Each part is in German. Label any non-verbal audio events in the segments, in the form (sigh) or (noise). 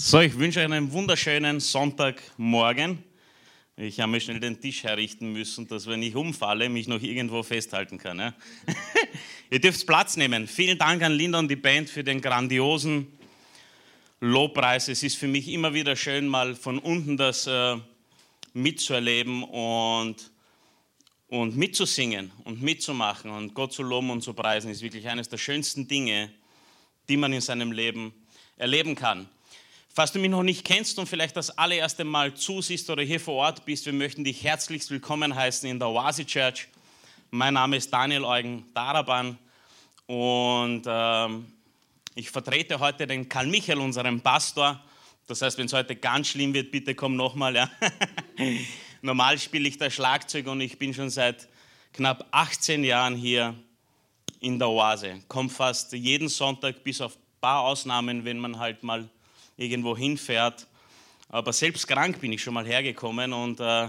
So, ich wünsche euch einen wunderschönen Sonntagmorgen. Ich habe mir schnell den Tisch herrichten müssen, dass wenn ich umfalle, mich noch irgendwo festhalten kann. Ja? (laughs) Ihr dürft Platz nehmen. Vielen Dank an Linda und die Band für den grandiosen Lobpreis. Es ist für mich immer wieder schön, mal von unten das äh, mitzuerleben und, und mitzusingen und mitzumachen und Gott zu loben und zu preisen. ist wirklich eines der schönsten Dinge, die man in seinem Leben erleben kann. Falls du mich noch nicht kennst und vielleicht das allererste Mal zusiehst oder hier vor Ort bist, wir möchten dich herzlichst willkommen heißen in der Oasi Church. Mein Name ist Daniel Eugen Daraban und ähm, ich vertrete heute den Karl Michael, unseren Pastor. Das heißt, wenn es heute ganz schlimm wird, bitte komm nochmal. Ja. (laughs) Normal spiele ich das Schlagzeug und ich bin schon seit knapp 18 Jahren hier in der Oase. Komme fast jeden Sonntag, bis auf ein paar Ausnahmen, wenn man halt mal irgendwo hinfährt. Aber selbst krank bin ich schon mal hergekommen. Und, äh,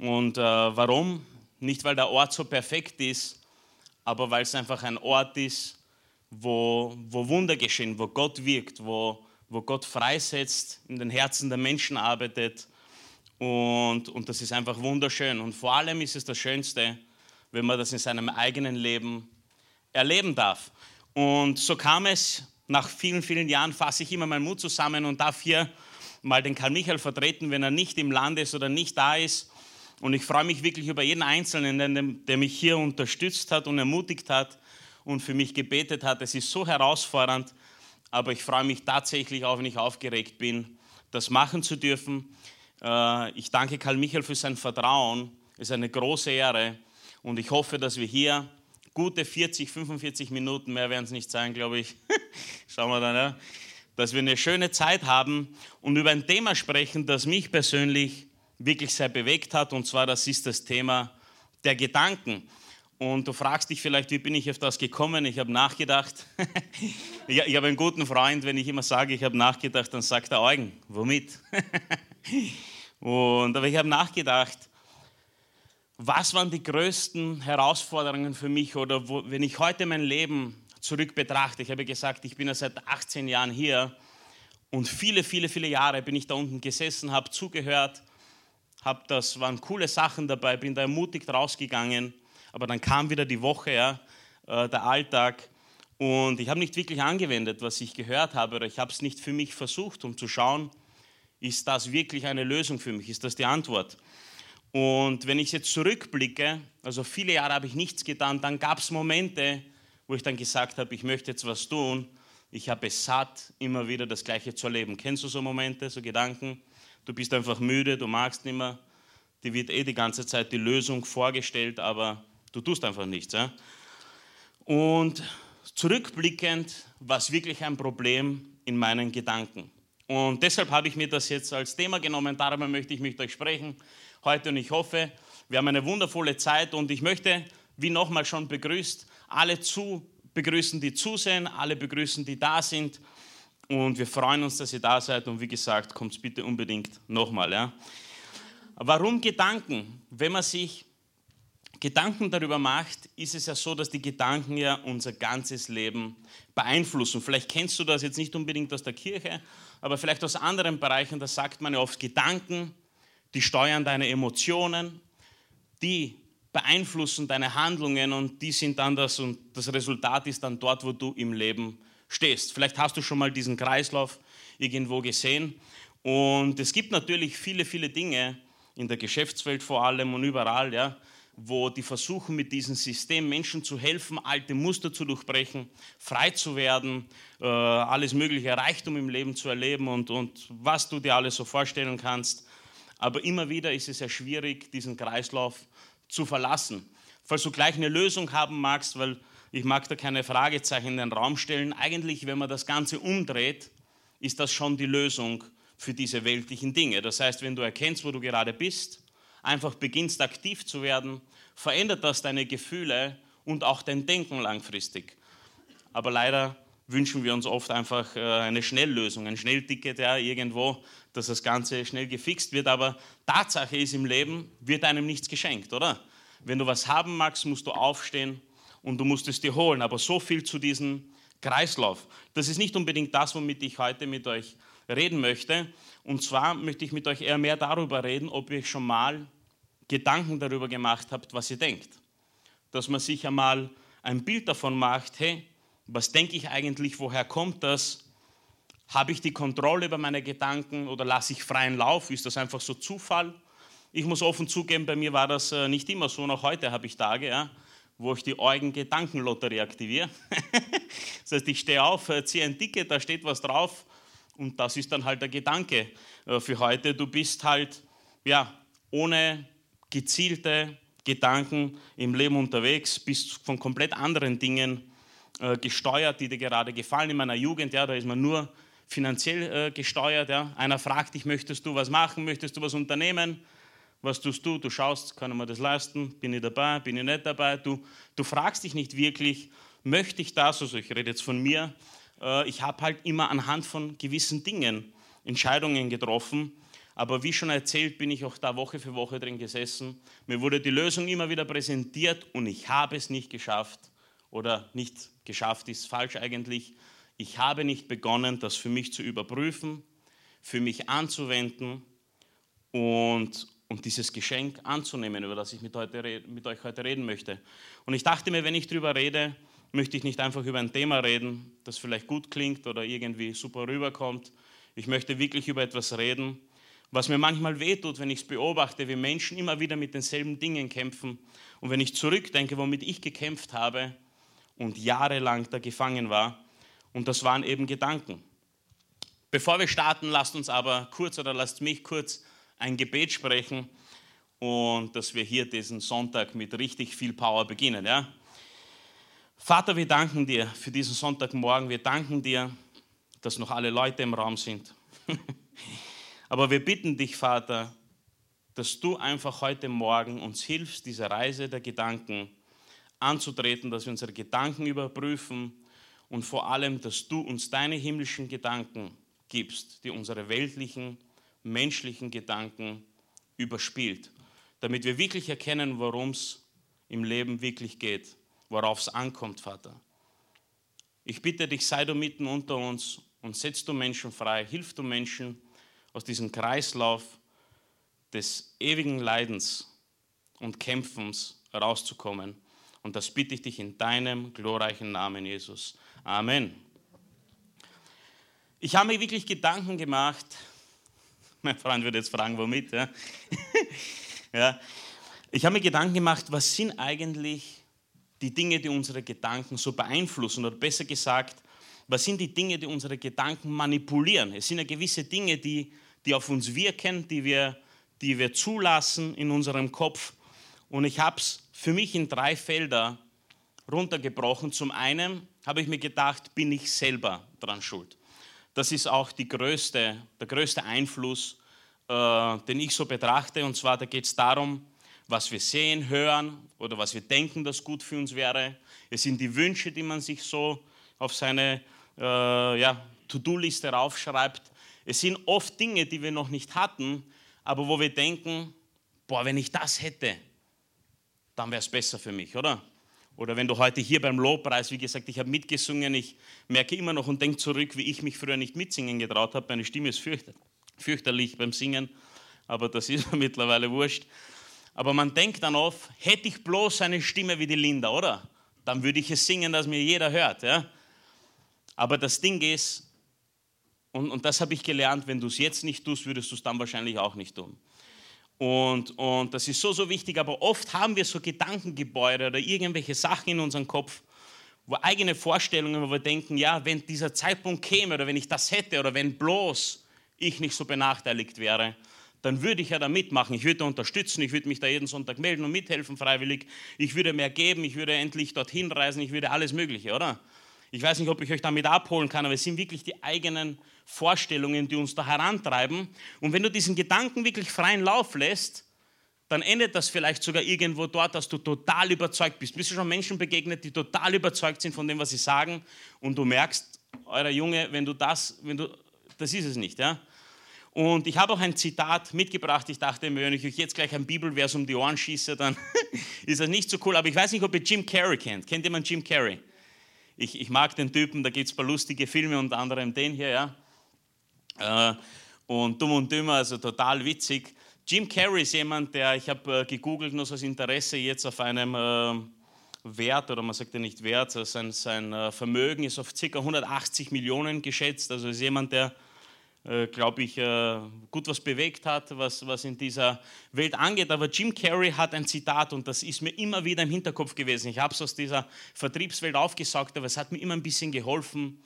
und äh, warum? Nicht, weil der Ort so perfekt ist, aber weil es einfach ein Ort ist, wo, wo Wunder geschehen, wo Gott wirkt, wo, wo Gott freisetzt, in den Herzen der Menschen arbeitet. Und, und das ist einfach wunderschön. Und vor allem ist es das Schönste, wenn man das in seinem eigenen Leben erleben darf. Und so kam es nach vielen, vielen Jahren fasse ich immer meinen Mut zusammen und darf hier mal den Karl Michael vertreten, wenn er nicht im Land ist oder nicht da ist. Und ich freue mich wirklich über jeden Einzelnen, der mich hier unterstützt hat und ermutigt hat und für mich gebetet hat. Es ist so herausfordernd, aber ich freue mich tatsächlich, auch wenn ich aufgeregt bin, das machen zu dürfen. Äh, ich danke Karl Michael für sein Vertrauen. Es ist eine große Ehre und ich hoffe, dass wir hier gute 40, 45 Minuten, mehr werden es nicht sein, glaube ich. Schauen wir dann, ja. Dass wir eine schöne Zeit haben und über ein Thema sprechen, das mich persönlich wirklich sehr bewegt hat. Und zwar, das ist das Thema der Gedanken. Und du fragst dich vielleicht, wie bin ich auf das gekommen? Ich habe nachgedacht. (laughs) ich habe einen guten Freund, wenn ich immer sage, ich habe nachgedacht, dann sagt er Eugen, womit? (laughs) und, aber ich habe nachgedacht, was waren die größten Herausforderungen für mich oder wo, wenn ich heute mein Leben zurück betrachte? Ich habe gesagt, ich bin ja seit 18 Jahren hier und viele, viele, viele Jahre bin ich da unten gesessen, habe zugehört, hab das waren coole Sachen dabei, bin da ermutigt rausgegangen, aber dann kam wieder die Woche, ja, äh, der Alltag und ich habe nicht wirklich angewendet, was ich gehört habe oder ich habe es nicht für mich versucht, um zu schauen, ist das wirklich eine Lösung für mich, ist das die Antwort? Und wenn ich jetzt zurückblicke, also viele Jahre habe ich nichts getan, dann gab es Momente, wo ich dann gesagt habe, ich möchte jetzt was tun. Ich habe es satt, immer wieder das Gleiche zu erleben. Kennst du so Momente, so Gedanken? Du bist einfach müde, du magst nicht mehr. Die wird eh die ganze Zeit die Lösung vorgestellt, aber du tust einfach nichts. Ja? Und zurückblickend war es wirklich ein Problem in meinen Gedanken. Und deshalb habe ich mir das jetzt als Thema genommen, darüber möchte ich mit euch sprechen heute und ich hoffe, wir haben eine wundervolle Zeit und ich möchte, wie nochmal schon begrüßt, alle zu begrüßen, die zusehen, alle begrüßen, die da sind und wir freuen uns, dass ihr da seid und wie gesagt, kommt bitte unbedingt nochmal. Ja. Warum Gedanken? Wenn man sich Gedanken darüber macht, ist es ja so, dass die Gedanken ja unser ganzes Leben beeinflussen. Vielleicht kennst du das jetzt nicht unbedingt aus der Kirche, aber vielleicht aus anderen Bereichen, da sagt man ja oft Gedanken die steuern deine Emotionen, die beeinflussen deine Handlungen und die sind dann das und das Resultat ist dann dort, wo du im Leben stehst. Vielleicht hast du schon mal diesen Kreislauf irgendwo gesehen und es gibt natürlich viele, viele Dinge in der Geschäftswelt vor allem und überall, ja, wo die versuchen mit diesem System Menschen zu helfen, alte Muster zu durchbrechen, frei zu werden, äh, alles mögliche Reichtum im Leben zu erleben und, und was du dir alles so vorstellen kannst. Aber immer wieder ist es ja schwierig, diesen Kreislauf zu verlassen. Falls du gleich eine Lösung haben magst, weil ich mag da keine Fragezeichen in den Raum stellen, eigentlich, wenn man das Ganze umdreht, ist das schon die Lösung für diese weltlichen Dinge. Das heißt, wenn du erkennst, wo du gerade bist, einfach beginnst aktiv zu werden, verändert das deine Gefühle und auch dein Denken langfristig. Aber leider wünschen wir uns oft einfach äh, eine Schnelllösung, ein Schnellticket ja, irgendwo, dass das Ganze schnell gefixt wird. Aber Tatsache ist, im Leben wird einem nichts geschenkt, oder? Wenn du was haben magst, musst du aufstehen und du musst es dir holen. Aber so viel zu diesen Kreislauf. Das ist nicht unbedingt das, womit ich heute mit euch reden möchte. Und zwar möchte ich mit euch eher mehr darüber reden, ob ihr schon mal Gedanken darüber gemacht habt, was ihr denkt. Dass man sich einmal ein Bild davon macht, hey, was denke ich eigentlich, woher kommt das? Habe ich die Kontrolle über meine Gedanken oder lasse ich freien Lauf? Ist das einfach so Zufall? Ich muss offen zugeben, bei mir war das äh, nicht immer so. Noch heute habe ich Tage, ja, wo ich die Eugen-Gedankenlotterie aktiviere. (laughs) das heißt, ich stehe auf, äh, ziehe ein Ticket, da steht was drauf und das ist dann halt der Gedanke äh, für heute. Du bist halt ja, ohne gezielte Gedanken im Leben unterwegs, bist von komplett anderen Dingen gesteuert, die dir gerade gefallen. In meiner Jugend, ja, da ist man nur finanziell gesteuert. Ja. Einer fragt dich, möchtest du was machen, möchtest du was unternehmen? Was tust du? Du schaust, kann man das leisten? Bin ich dabei? Bin ich nicht dabei? Du, du fragst dich nicht wirklich, möchte ich das? Also ich rede jetzt von mir. Äh, ich habe halt immer anhand von gewissen Dingen Entscheidungen getroffen. Aber wie schon erzählt, bin ich auch da Woche für Woche drin gesessen. Mir wurde die Lösung immer wieder präsentiert und ich habe es nicht geschafft. Oder nicht geschafft ist falsch eigentlich. Ich habe nicht begonnen, das für mich zu überprüfen, für mich anzuwenden und, und dieses Geschenk anzunehmen, über das ich mit, heute, mit euch heute reden möchte. Und ich dachte mir, wenn ich darüber rede, möchte ich nicht einfach über ein Thema reden, das vielleicht gut klingt oder irgendwie super rüberkommt. Ich möchte wirklich über etwas reden, was mir manchmal wehtut, wenn ich es beobachte, wie Menschen immer wieder mit denselben Dingen kämpfen. Und wenn ich zurückdenke, womit ich gekämpft habe und jahrelang da gefangen war, und das waren eben Gedanken. Bevor wir starten, lasst uns aber kurz oder lasst mich kurz ein Gebet sprechen und dass wir hier diesen Sonntag mit richtig viel Power beginnen. Ja? Vater, wir danken dir für diesen Sonntagmorgen. Wir danken dir, dass noch alle Leute im Raum sind. (laughs) Aber wir bitten dich, Vater, dass du einfach heute Morgen uns hilfst, diese Reise der Gedanken anzutreten, dass wir unsere Gedanken überprüfen und vor allem, dass du uns deine himmlischen Gedanken gibst, die unsere weltlichen menschlichen Gedanken überspielt, damit wir wirklich erkennen, worum es im Leben wirklich geht, worauf es ankommt, Vater. Ich bitte dich, sei du mitten unter uns und setz du Menschen frei, hilf du Menschen aus diesem Kreislauf des ewigen Leidens und Kämpfens herauszukommen. Und das bitte ich dich in deinem glorreichen Namen, Jesus. Amen. Ich habe mir wirklich Gedanken gemacht, (laughs) mein Freund würde jetzt fragen, womit. Ja? (laughs) ja. Ich habe mir Gedanken gemacht, was sind eigentlich die Dinge, die unsere Gedanken so beeinflussen? Oder besser gesagt, was sind die Dinge, die unsere Gedanken manipulieren? Es sind ja gewisse Dinge, die, die auf uns wirken, die wir, die wir zulassen in unserem Kopf. Und ich habe es für mich in drei Felder runtergebrochen. Zum einen habe ich mir gedacht, bin ich selber dran schuld? Das ist auch größte, der größte Einfluss, äh, den ich so betrachte. Und zwar, da geht es darum, was wir sehen, hören oder was wir denken, das gut für uns wäre. Es sind die Wünsche, die man sich so auf seine äh, ja, To-Do-Liste raufschreibt. Es sind oft Dinge, die wir noch nicht hatten, aber wo wir denken, boah, wenn ich das hätte, dann wäre es besser für mich, oder? Oder wenn du heute hier beim Lobpreis, wie gesagt, ich habe mitgesungen, ich merke immer noch und denke zurück, wie ich mich früher nicht mitsingen getraut habe. Meine Stimme ist fürchterlich beim Singen, aber das (laughs) ist mir mittlerweile wurscht. Aber man denkt dann oft, hätte ich bloß eine Stimme wie die Linda, oder? Dann würde ich es singen, dass mir jeder hört. Ja? Aber das Ding ist, und, und das habe ich gelernt, wenn du es jetzt nicht tust, würdest du es dann wahrscheinlich auch nicht tun. Und, und das ist so, so wichtig, aber oft haben wir so Gedankengebäude oder irgendwelche Sachen in unserem Kopf, wo eigene Vorstellungen, wo wir denken, ja, wenn dieser Zeitpunkt käme oder wenn ich das hätte oder wenn bloß ich nicht so benachteiligt wäre, dann würde ich ja da mitmachen. Ich würde unterstützen, ich würde mich da jeden Sonntag melden und mithelfen freiwillig. Ich würde mehr geben, ich würde endlich dorthin reisen, ich würde alles Mögliche, oder? Ich weiß nicht, ob ich euch damit abholen kann, aber es sind wirklich die eigenen Vorstellungen, die uns da herantreiben. Und wenn du diesen Gedanken wirklich freien Lauf lässt, dann endet das vielleicht sogar irgendwo dort, dass du total überzeugt bist. Bist du schon Menschen begegnet, die total überzeugt sind von dem, was sie sagen und du merkst, euer Junge, wenn du das, wenn du, das ist es nicht, ja? Und ich habe auch ein Zitat mitgebracht. Ich dachte, wenn ich euch jetzt gleich ein Bibelvers um die Ohren schieße, dann (laughs) ist das nicht so cool. Aber ich weiß nicht, ob ihr Jim Carrey kennt. Kennt jemand Jim Carrey? Ich, ich mag den Typen, da gibt es ein paar lustige Filme, unter anderem den hier, ja. Äh, und Dumm und Dümmer, also total witzig. Jim Carrey ist jemand, der, ich habe äh, gegoogelt, nur so das Interesse jetzt auf einem äh, Wert, oder man sagt ja nicht Wert, sein, sein äh, Vermögen ist auf ca. 180 Millionen geschätzt. Also ist jemand, der, äh, glaube ich, äh, gut was bewegt hat, was, was in dieser Welt angeht. Aber Jim Carrey hat ein Zitat und das ist mir immer wieder im Hinterkopf gewesen. Ich habe es aus dieser Vertriebswelt aufgesaugt, aber es hat mir immer ein bisschen geholfen,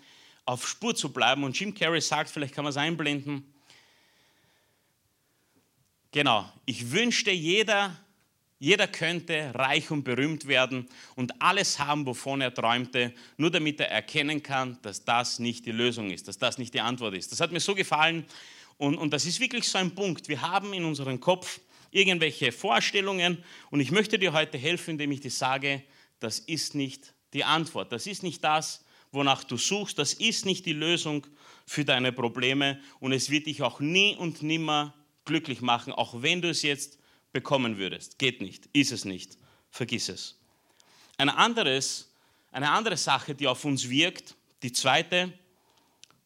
auf Spur zu bleiben. Und Jim Carrey sagt, vielleicht kann man es einblenden, Genau, ich wünschte, jeder, jeder könnte reich und berühmt werden und alles haben, wovon er träumte, nur damit er erkennen kann, dass das nicht die Lösung ist, dass das nicht die Antwort ist. Das hat mir so gefallen und, und das ist wirklich so ein Punkt. Wir haben in unserem Kopf irgendwelche Vorstellungen und ich möchte dir heute helfen, indem ich dir sage, das ist nicht die Antwort, das ist nicht das, wonach du suchst, das ist nicht die Lösung für deine Probleme und es wird dich auch nie und nimmer glücklich machen, auch wenn du es jetzt bekommen würdest. Geht nicht, ist es nicht, vergiss es. Ein anderes, eine andere Sache, die auf uns wirkt, die zweite,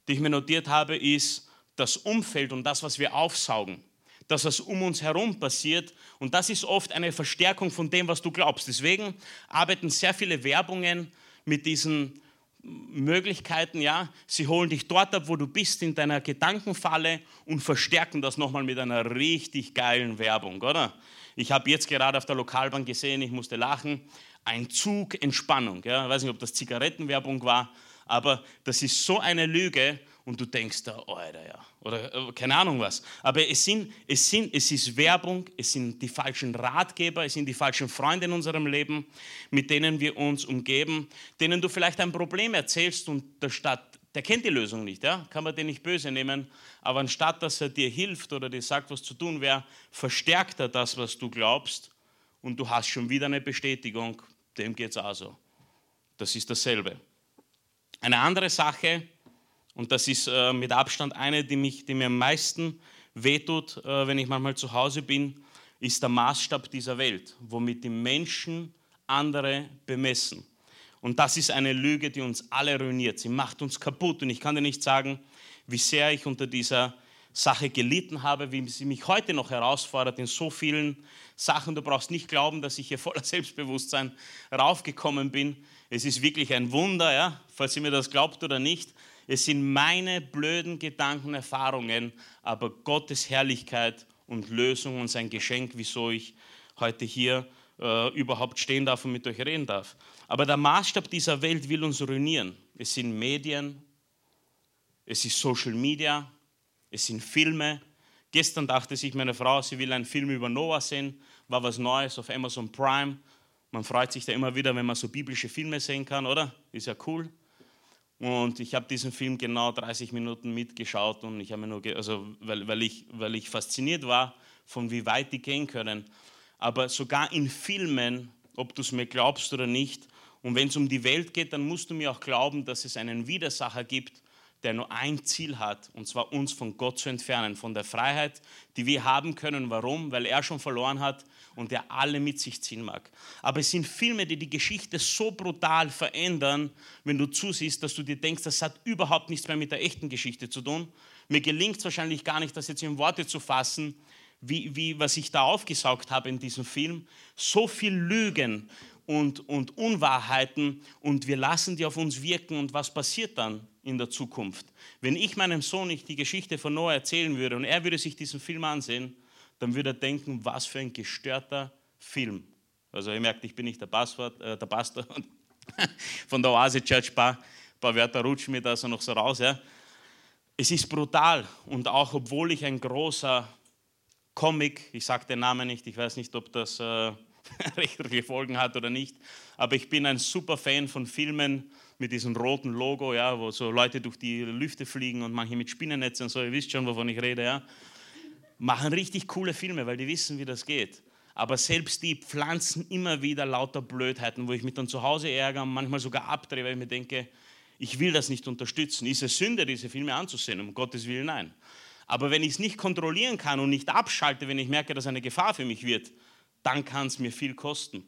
die ich mir notiert habe, ist das Umfeld und das, was wir aufsaugen. Das, was um uns herum passiert. Und das ist oft eine Verstärkung von dem, was du glaubst. Deswegen arbeiten sehr viele Werbungen mit diesen Möglichkeiten, ja. Sie holen dich dort ab, wo du bist, in deiner Gedankenfalle und verstärken das nochmal mit einer richtig geilen Werbung, oder? Ich habe jetzt gerade auf der Lokalbahn gesehen, ich musste lachen, ein Zug Entspannung. Ja. Ich weiß nicht, ob das Zigarettenwerbung war, aber das ist so eine Lüge und du denkst da, Alter, ja, oder äh, keine Ahnung was. Aber es, sind, es, sind, es ist Werbung, es sind die falschen Ratgeber, es sind die falschen Freunde in unserem Leben, mit denen wir uns umgeben, denen du vielleicht ein Problem erzählst und der Stadt, der kennt die Lösung nicht, ja? kann man den nicht böse nehmen, aber anstatt dass er dir hilft oder dir sagt, was zu tun wäre, verstärkt er das, was du glaubst und du hast schon wieder eine Bestätigung, dem geht es also. Das ist dasselbe. Eine andere Sache, und das ist äh, mit Abstand eine, die, mich, die mir am meisten wehtut, äh, wenn ich manchmal zu Hause bin, ist der Maßstab dieser Welt, womit die Menschen andere bemessen. Und das ist eine Lüge, die uns alle ruiniert. Sie macht uns kaputt. Und ich kann dir nicht sagen, wie sehr ich unter dieser Sache gelitten habe, wie sie mich heute noch herausfordert in so vielen Sachen. Du brauchst nicht glauben, dass ich hier voller (laughs) Selbstbewusstsein raufgekommen bin. Es ist wirklich ein Wunder, ja, falls ihr mir das glaubt oder nicht. Es sind meine blöden Gedanken, Erfahrungen, aber Gottes Herrlichkeit und Lösung und sein Geschenk, wieso ich heute hier äh, überhaupt stehen darf und mit euch reden darf. Aber der Maßstab dieser Welt will uns ruinieren. Es sind Medien, es ist Social Media, es sind Filme. Gestern dachte sich meine Frau, sie will einen Film über Noah sehen, war was Neues auf Amazon Prime. Man freut sich da immer wieder, wenn man so biblische Filme sehen kann, oder? Ist ja cool. Und ich habe diesen Film genau 30 Minuten mitgeschaut und ich habe mir nur, also weil, weil, ich, weil ich fasziniert war, von wie weit die gehen können. Aber sogar in Filmen, ob du es mir glaubst oder nicht, und wenn es um die Welt geht, dann musst du mir auch glauben, dass es einen Widersacher gibt, der nur ein Ziel hat, und zwar uns von Gott zu entfernen, von der Freiheit, die wir haben können. Warum? Weil er schon verloren hat und er alle mit sich ziehen mag. Aber es sind Filme, die die Geschichte so brutal verändern, wenn du zusiehst, dass du dir denkst, das hat überhaupt nichts mehr mit der echten Geschichte zu tun. Mir gelingt es wahrscheinlich gar nicht, das jetzt in Worte zu fassen, wie, wie, was ich da aufgesaugt habe in diesem Film. So viel Lügen und, und Unwahrheiten und wir lassen die auf uns wirken und was passiert dann? in der Zukunft. Wenn ich meinem Sohn nicht die Geschichte von Noah erzählen würde und er würde sich diesen Film ansehen, dann würde er denken, was für ein gestörter Film. Also ihr merkt, ich bin nicht der, Passwort, äh, der Pastor (laughs) von der Oase Church, ein paar, paar Wörter rutschen mir da so noch so raus. Ja. Es ist brutal und auch obwohl ich ein großer Comic, ich sage den Namen nicht, ich weiß nicht, ob das äh, (laughs) rechtliche Folgen hat oder nicht, aber ich bin ein super Fan von Filmen, mit diesem roten Logo, ja, wo so Leute durch die Lüfte fliegen und manche mit Spinnennetzen und so, ihr wisst schon, wovon ich rede, ja, machen richtig coole Filme, weil die wissen, wie das geht. Aber selbst die pflanzen immer wieder lauter Blödheiten, wo ich mich dann zu Hause ärgere und manchmal sogar abdrehe, weil ich mir denke, ich will das nicht unterstützen. Ist es Sünde, diese Filme anzusehen? Um Gottes Willen, nein. Aber wenn ich es nicht kontrollieren kann und nicht abschalte, wenn ich merke, dass eine Gefahr für mich wird, dann kann es mir viel kosten.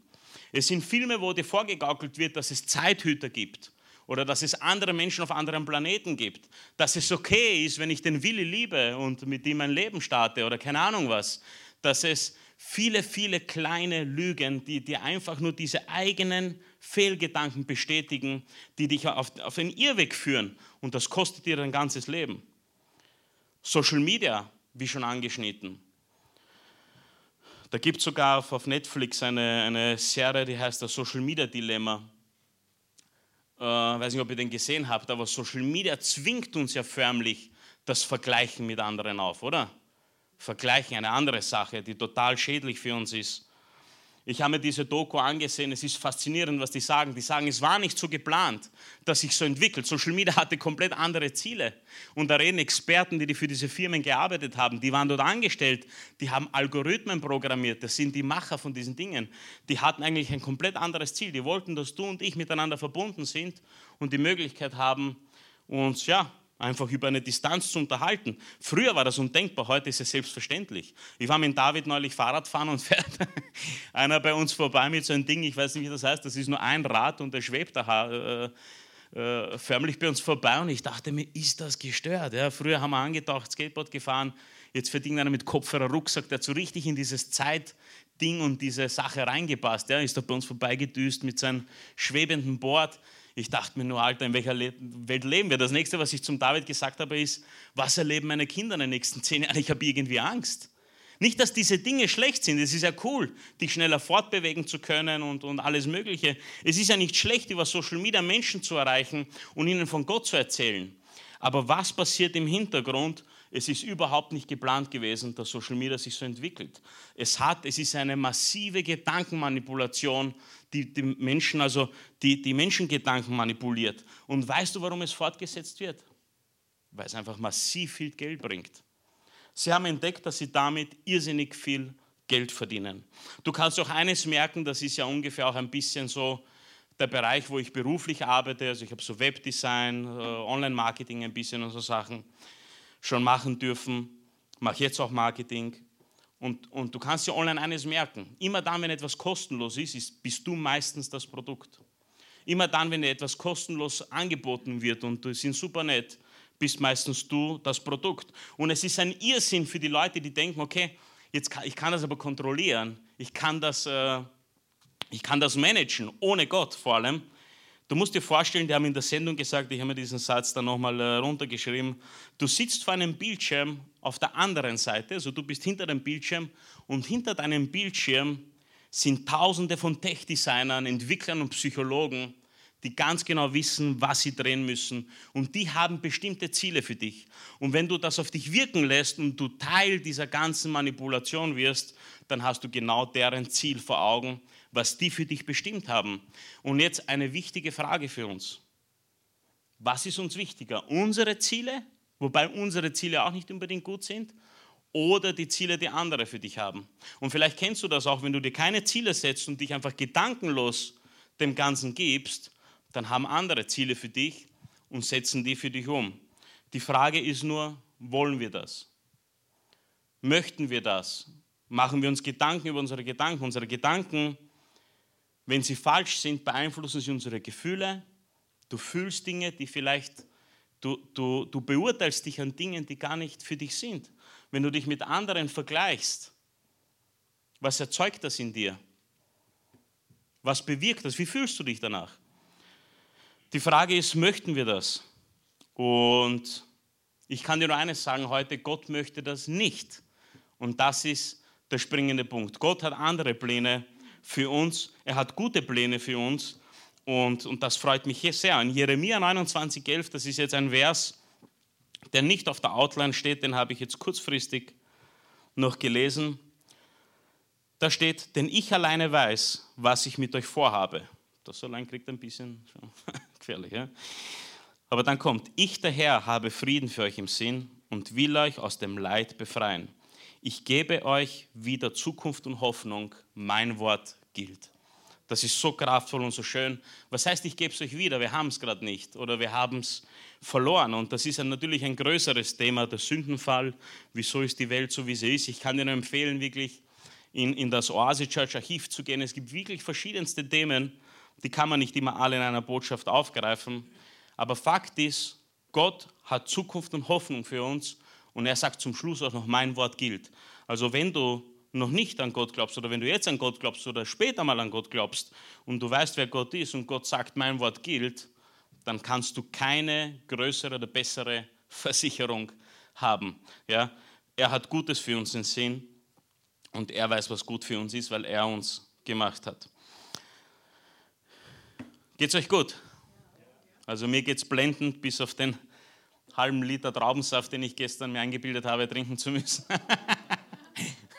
Es sind Filme, wo dir vorgegaukelt wird, dass es Zeithüter gibt oder dass es andere Menschen auf anderen Planeten gibt, dass es okay ist, wenn ich den Willi liebe und mit ihm mein Leben starte oder keine Ahnung was, dass es viele, viele kleine Lügen, die dir einfach nur diese eigenen Fehlgedanken bestätigen, die dich auf, auf den Irrweg führen und das kostet dir dein ganzes Leben. Social Media, wie schon angeschnitten. Da gibt es sogar auf Netflix eine, eine Serie, die heißt das Social Media Dilemma. Äh, weiß nicht, ob ihr den gesehen habt, aber Social Media zwingt uns ja förmlich das Vergleichen mit anderen auf, oder? Vergleichen, eine andere Sache, die total schädlich für uns ist. Ich habe mir diese Doku angesehen, es ist faszinierend, was die sagen. Die sagen, es war nicht so geplant, dass sich so entwickelt. Social Media hatte komplett andere Ziele. Und da reden Experten, die für diese Firmen gearbeitet haben, die waren dort angestellt, die haben Algorithmen programmiert, das sind die Macher von diesen Dingen. Die hatten eigentlich ein komplett anderes Ziel. Die wollten, dass du und ich miteinander verbunden sind und die Möglichkeit haben, uns ja, einfach über eine Distanz zu unterhalten. Früher war das undenkbar, heute ist es selbstverständlich. Ich war mit David neulich Fahrrad fahren und (laughs) fährt einer bei uns vorbei mit so einem Ding, ich weiß nicht, wie das heißt, das ist nur ein Rad und der schwebt da äh, äh, förmlich bei uns vorbei und ich dachte mir, ist das gestört? Ja, früher haben wir angetaucht, Skateboard gefahren, jetzt verdient einer mit Kopfhörer Rucksack, der hat so richtig in dieses Zeitding und diese Sache reingepasst. Ja, ist da bei uns vorbeigedüst mit seinem schwebenden Board. Ich dachte mir nur, Alter, in welcher Welt leben wir? Das nächste, was ich zum David gesagt habe, ist, was erleben meine Kinder in den nächsten zehn Jahren? Ich habe irgendwie Angst. Nicht, dass diese Dinge schlecht sind. Es ist ja cool, dich schneller fortbewegen zu können und, und alles Mögliche. Es ist ja nicht schlecht, über Social Media Menschen zu erreichen und ihnen von Gott zu erzählen. Aber was passiert im Hintergrund? Es ist überhaupt nicht geplant gewesen, dass Social Media sich so entwickelt. Es, hat, es ist eine massive Gedankenmanipulation, die, die Menschen, also die, die Menschengedanken manipuliert. Und weißt du, warum es fortgesetzt wird? Weil es einfach massiv viel Geld bringt. Sie haben entdeckt, dass sie damit irrsinnig viel Geld verdienen. Du kannst auch eines merken, das ist ja ungefähr auch ein bisschen so der Bereich, wo ich beruflich arbeite. Also ich habe so Webdesign, äh, Online-Marketing ein bisschen und so Sachen schon machen dürfen. Mache jetzt auch Marketing. Und, und du kannst dir online eines merken. Immer dann, wenn etwas kostenlos ist, ist, bist du meistens das Produkt. Immer dann, wenn dir etwas kostenlos angeboten wird und du sind super nett, bist meistens du das Produkt. Und es ist ein Irrsinn für die Leute, die denken, okay, jetzt kann, ich kann das aber kontrollieren, ich kann das, äh, ich kann das managen, ohne Gott vor allem. Du musst dir vorstellen, die haben in der Sendung gesagt, ich habe mir diesen Satz dann nochmal äh, runtergeschrieben, du sitzt vor einem Bildschirm auf der anderen Seite, also du bist hinter dem Bildschirm und hinter deinem Bildschirm sind tausende von Tech-Designern, Entwicklern und Psychologen, die ganz genau wissen, was sie drehen müssen. Und die haben bestimmte Ziele für dich. Und wenn du das auf dich wirken lässt und du Teil dieser ganzen Manipulation wirst, dann hast du genau deren Ziel vor Augen, was die für dich bestimmt haben. Und jetzt eine wichtige Frage für uns. Was ist uns wichtiger? Unsere Ziele, wobei unsere Ziele auch nicht unbedingt gut sind, oder die Ziele, die andere für dich haben. Und vielleicht kennst du das auch, wenn du dir keine Ziele setzt und dich einfach gedankenlos dem Ganzen gibst, dann haben andere Ziele für dich und setzen die für dich um. Die Frage ist nur, wollen wir das? Möchten wir das? Machen wir uns Gedanken über unsere Gedanken? Unsere Gedanken wenn sie falsch sind, beeinflussen sie unsere Gefühle. Du fühlst Dinge, die vielleicht, du, du, du beurteilst dich an Dingen, die gar nicht für dich sind. Wenn du dich mit anderen vergleichst, was erzeugt das in dir? Was bewirkt das? Wie fühlst du dich danach? Die Frage ist, möchten wir das? Und ich kann dir nur eines sagen heute, Gott möchte das nicht. Und das ist der springende Punkt. Gott hat andere Pläne für uns. Er hat gute Pläne für uns. Und, und das freut mich hier sehr. In Jeremia 29,11, das ist jetzt ein Vers, der nicht auf der Outline steht, den habe ich jetzt kurzfristig noch gelesen. Da steht, denn ich alleine weiß, was ich mit euch vorhabe. Das allein kriegt ein bisschen (laughs) gefährlich. Ja? Aber dann kommt, ich der Herr habe Frieden für euch im Sinn und will euch aus dem Leid befreien ich gebe euch wieder Zukunft und Hoffnung, mein Wort gilt. Das ist so kraftvoll und so schön. Was heißt, ich gebe es euch wieder? Wir haben es gerade nicht oder wir haben es verloren. Und das ist natürlich ein größeres Thema, der Sündenfall. Wieso ist die Welt so, wie sie ist? Ich kann dir nur empfehlen, wirklich in, in das Oase Church Archiv zu gehen. Es gibt wirklich verschiedenste Themen, Die kann man nicht immer alle in einer Botschaft aufgreifen. Aber Fakt ist, Gott hat Zukunft und Hoffnung für uns und er sagt zum Schluss auch noch, mein Wort gilt. Also wenn du noch nicht an Gott glaubst oder wenn du jetzt an Gott glaubst oder später mal an Gott glaubst und du weißt, wer Gott ist und Gott sagt, mein Wort gilt, dann kannst du keine größere oder bessere (laughs) Versicherung haben. Ja? Er hat Gutes für uns im Sinn und er weiß, was gut für uns ist, weil er uns gemacht hat. Geht es euch gut? Also mir geht es blendend, bis auf den halben Liter Traubensaft, den ich gestern mir eingebildet habe, trinken zu müssen. (laughs)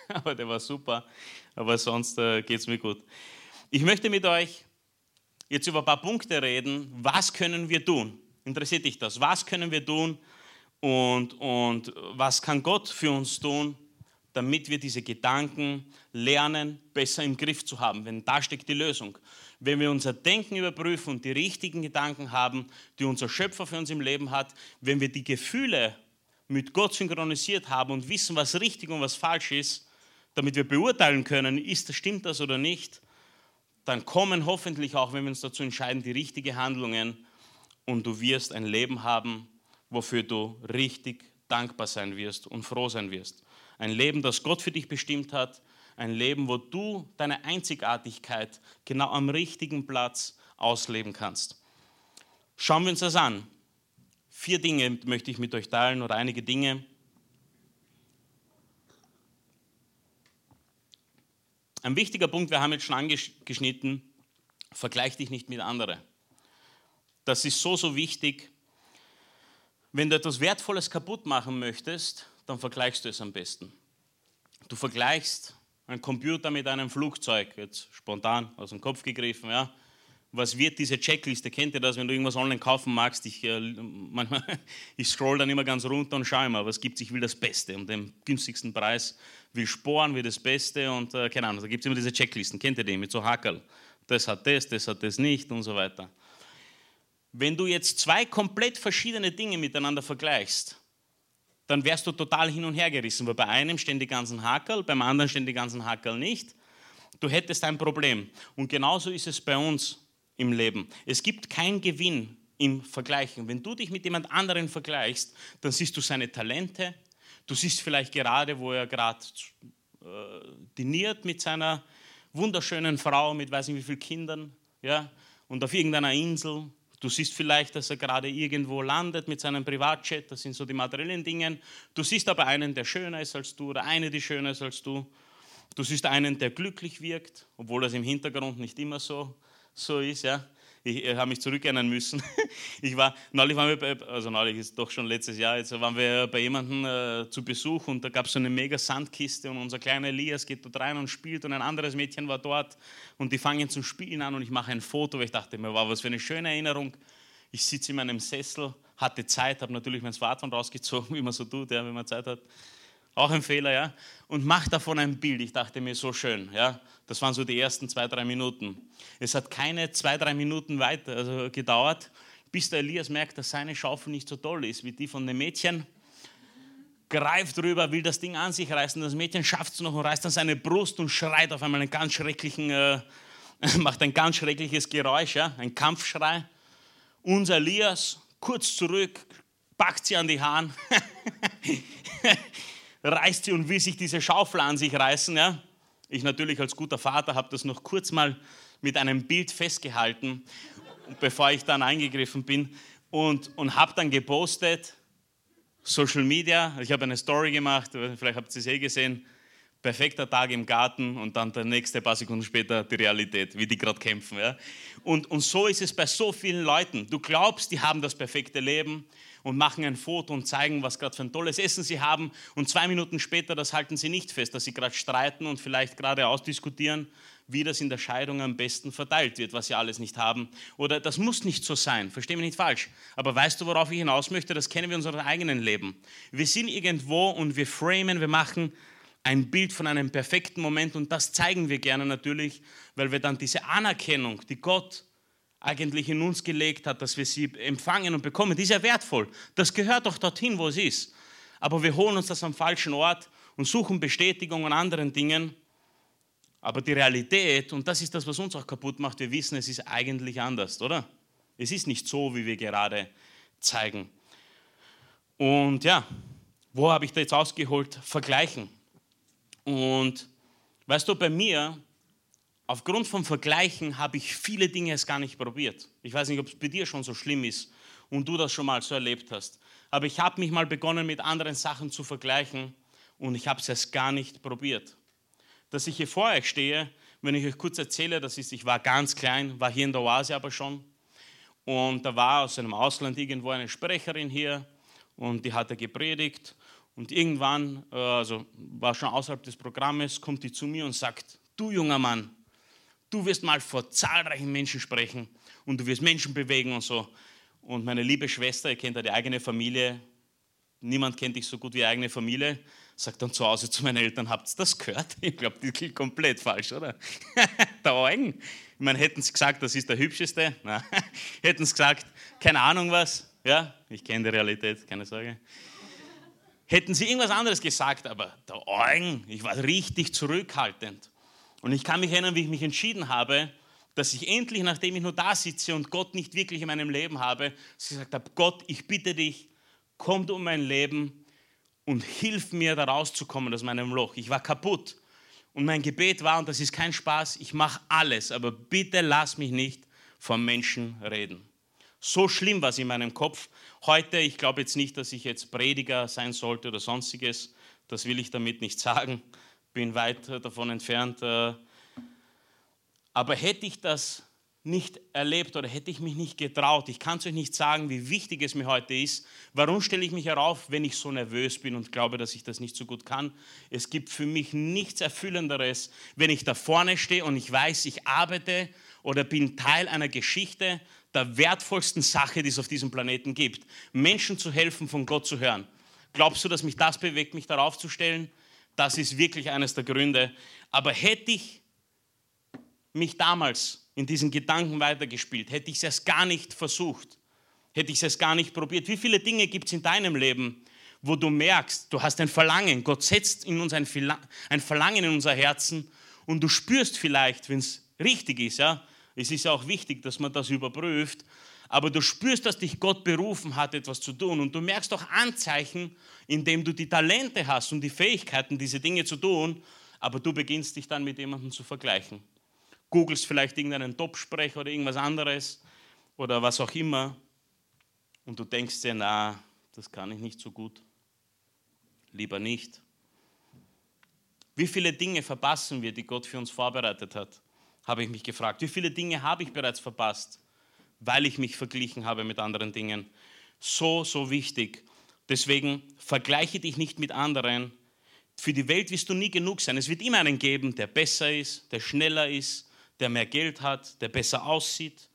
(laughs) Aber der war super. Aber sonst äh, geht es mir gut. Ich möchte mit euch jetzt über ein paar Punkte reden. Was können wir tun? Interessiert dich das? Was können wir tun und, und was kann Gott für uns tun, damit wir diese Gedanken lernen, besser im Griff zu haben? Wenn da steckt die Lösung. Wenn wir unser Denken überprüfen und die richtigen Gedanken haben, die unser Schöpfer für uns im Leben hat, wenn wir die Gefühle mit Gott synchronisiert haben und wissen, was richtig und was falsch ist, damit wir beurteilen können, ist stimmt das oder nicht, dann kommen hoffentlich auch, wenn wir uns dazu entscheiden, die richtigen Handlungen und du wirst ein Leben haben, wofür du richtig dankbar sein wirst und froh sein wirst. Ein Leben, das Gott für dich bestimmt hat, ein Leben, wo du deine Einzigartigkeit genau am richtigen Platz ausleben kannst. Schauen wir uns das an. Vier Dinge möchte ich mit euch teilen oder einige Dinge. Ein wichtiger Punkt, wir haben jetzt schon angeschnitten, vergleich dich nicht mit anderen. Das ist so, so wichtig. Wenn du etwas Wertvolles kaputt machen möchtest, dann vergleichst du es am besten. Du vergleichst ein Computer mit einem Flugzeug, jetzt spontan aus dem Kopf gegriffen, ja. Was wird diese Checkliste? Kennt ihr das, wenn du irgendwas online kaufen magst? Ich, äh, (laughs) ich scroll dann immer ganz runter und schaue immer, was gibt es? Ich will das Beste und den günstigsten Preis. Will sparen, will das Beste und äh, keine Ahnung, da gibt es immer diese Checklisten. Kennt ihr die mit so Hackerl? Das hat das, das hat das nicht und so weiter. Wenn du jetzt zwei komplett verschiedene Dinge miteinander vergleichst, dann wärst du total hin und her gerissen, weil bei einem stehen die ganzen Hackerl, beim anderen stehen die ganzen Hackerl nicht. Du hättest ein Problem. Und genauso ist es bei uns im Leben. Es gibt keinen Gewinn im Vergleichen. Wenn du dich mit jemand anderen vergleichst, dann siehst du seine Talente. Du siehst vielleicht gerade, wo er gerade äh, diniert mit seiner wunderschönen Frau, mit weiß nicht wie vielen Kindern, ja, und auf irgendeiner Insel Du siehst vielleicht, dass er gerade irgendwo landet mit seinem Privatjet, das sind so die materiellen Dinge. Du siehst aber einen, der schöner ist als du oder eine, die schöner ist als du. Du siehst einen, der glücklich wirkt, obwohl das im Hintergrund nicht immer so, so ist. Ja? Ich, habe mich zurückerinnern müssen. (laughs) Ich war, neulich waren wir bei, also neulich ist doch schon letztes Jahr, jetzt waren wir bei jemandem äh, zu Besuch und da gab es so eine mega Sandkiste und unser kleiner Elias geht dort rein und spielt und ein anderes Mädchen war dort und die fangen zum Spielen an und ich mache ein Foto, weil ich dachte mir, wow, was für eine schöne Erinnerung. Ich sitze in meinem Sessel, hatte Zeit, habe natürlich mein Smartphone rausgezogen, (laughs) wie man so tut, ja, wenn man Zeit hat. Auch ein Fehler, ja. Und mache davon ein Bild. Ich dachte mir, so schön, ja. Das waren so die ersten zwei, drei Minuten. Es hat keine zwei, drei Minuten weiter also gedauert, bis der Elias merkt, dass seine Schaufel nicht so toll ist wie die von dem Mädchen. Greift rüber, will das Ding an sich reißen. Das Mädchen schafft es noch und reißt dann seine Brust und schreit auf einmal einen ganz schrecklichen, äh, (laughs) macht ein ganz schreckliches Geräusch, ja, ein Kampfschrei. Unser Elias kurz zurück, packt sie an die Haaren. (laughs) reißt sie und will sich diese Schaufel an sich reißen. Ja? Ich natürlich als guter Vater habe das noch kurz mal mit einem Bild festgehalten, bevor ich dann eingegriffen bin und, und habe dann gepostet, Social Media, ich habe eine Story gemacht, vielleicht habt ihr es eh gesehen, perfekter Tag im Garten und dann der nächste paar Sekunden später die Realität, wie die gerade kämpfen. Ja? Und, und so ist es bei so vielen Leuten. Du glaubst, die haben das perfekte Leben und machen ein Foto und zeigen, was gerade für ein tolles Essen sie haben. Und zwei Minuten später, das halten sie nicht fest, dass sie gerade streiten und vielleicht gerade ausdiskutieren, wie das in der Scheidung am besten verteilt wird, was sie alles nicht haben. Oder das muss nicht so sein, verstehe mich nicht falsch. Aber weißt du, worauf ich hinaus möchte? Das kennen wir in unserem eigenen Leben. Wir sind irgendwo und wir framen, wir machen ein Bild von einem perfekten Moment und das zeigen wir gerne natürlich, weil wir dann diese Anerkennung, die Gott eigentlich in uns gelegt hat, dass wir sie empfangen und bekommen, die ist ja wertvoll. Das gehört doch dorthin, wo es ist. Aber wir holen uns das am falschen Ort und suchen Bestätigung an anderen Dingen. Aber die Realität, und das ist das, was uns auch kaputt macht, wir wissen, es ist eigentlich anders, oder? Es ist nicht so, wie wir gerade zeigen. Und ja, wo habe ich da jetzt ausgeholt? Vergleichen. Und weißt du, bei mir, aufgrund von Vergleichen, habe ich viele Dinge erst gar nicht probiert. Ich weiß nicht, ob es bei dir schon so schlimm ist und du das schon mal so erlebt hast. Aber ich habe mich mal begonnen, mit anderen Sachen zu vergleichen und ich habe es erst gar nicht probiert. Dass ich hier vor euch stehe, wenn ich euch kurz erzähle, das ist, ich war ganz klein, war hier in der Oase aber schon. Und da war aus einem Ausland irgendwo eine Sprecherin hier und die hatte gepredigt. Und irgendwann, äh, also war schon außerhalb des Programmes, kommt die zu mir und sagt, du junger Mann, du wirst mal vor zahlreichen Menschen sprechen und du wirst Menschen bewegen und so. Und meine liebe Schwester, ihr kennt ja die eigene Familie, niemand kennt dich so gut wie die eigene Familie, sagt dann zu Hause zu meinen Eltern, habt ihr das gehört? (laughs) Ich glaube, das klingt komplett falsch, oder? (laughs) der Eugen. Ich meine, hätten sie gesagt, das ist der Hübscheste? (laughs) Hätten sie gesagt, keine Ahnung was? Ja, ich kenne die Realität, keine Sorge. Hätten sie irgendwas anderes gesagt, aber der Eugen, ich war richtig zurückhaltend. Und ich kann mich erinnern, wie ich mich entschieden habe, dass ich endlich, nachdem ich nur da sitze und Gott nicht wirklich in meinem Leben habe, gesagt habe, Gott, ich bitte dich, komm um mein Leben und hilf mir da rauszukommen aus meinem Loch. Ich war kaputt. Und mein Gebet war, und das ist kein Spaß, ich mache alles, aber bitte lass mich nicht vom Menschen reden. So schlimm war es in meinem Kopf. Heute, ich glaube jetzt nicht, dass ich jetzt Prediger sein sollte oder sonstiges. Das will ich damit nicht sagen. Bin weit davon entfernt. Äh, aber hätte ich das nicht erlebt oder hätte ich mich nicht getraut, ich kann es euch nicht sagen, wie wichtig es mir heute ist. Warum stelle ich mich herauf, wenn ich so nervös bin und glaube, dass ich das nicht so gut kann? Es gibt für mich nichts Erfüllenderes, wenn ich da vorne stehe und ich weiß, ich arbeite oder bin Teil einer Geschichte der wertvollsten Sache, die es auf diesem Planeten gibt. Menschen zu helfen, von Gott zu hören. Glaubst du, dass mich das bewegt, mich darauf zu stellen? Das ist wirklich eines der Gründe. Aber hätte ich mich damals in diesen Gedanken weitergespielt, hätte ich es erst gar nicht versucht, hätte ich es erst gar nicht probiert. Wie viele Dinge gibt es in deinem Leben, wo du merkst, du hast ein Verlangen, Gott setzt in uns ein, Verlangen in unser Herzen und du spürst vielleicht, wenn es richtig ist, ja, es ist ja auch wichtig, dass man das überprüft, aber du spürst, dass dich Gott berufen hat, etwas zu tun. Und du merkst auch Anzeichen, indem du die Talente hast und die Fähigkeiten, diese Dinge zu tun, aber du beginnst dich dann mit jemandem zu vergleichen googelst vielleicht irgendeinen Top-Sprecher oder irgendwas anderes oder was auch immer und du denkst dir, na, das kann ich nicht so gut. Lieber nicht. Wie viele Dinge verpassen wir, die Gott für uns vorbereitet hat? Habe ich mich gefragt. Wie viele Dinge habe ich bereits verpasst, weil ich mich verglichen habe mit anderen Dingen? So, so wichtig. Deswegen vergleiche dich nicht mit anderen. Für die Welt wirst du nie genug sein. Es wird immer einen geben, der besser ist, der schneller ist, der mehr Geld hat, der besser aussieht.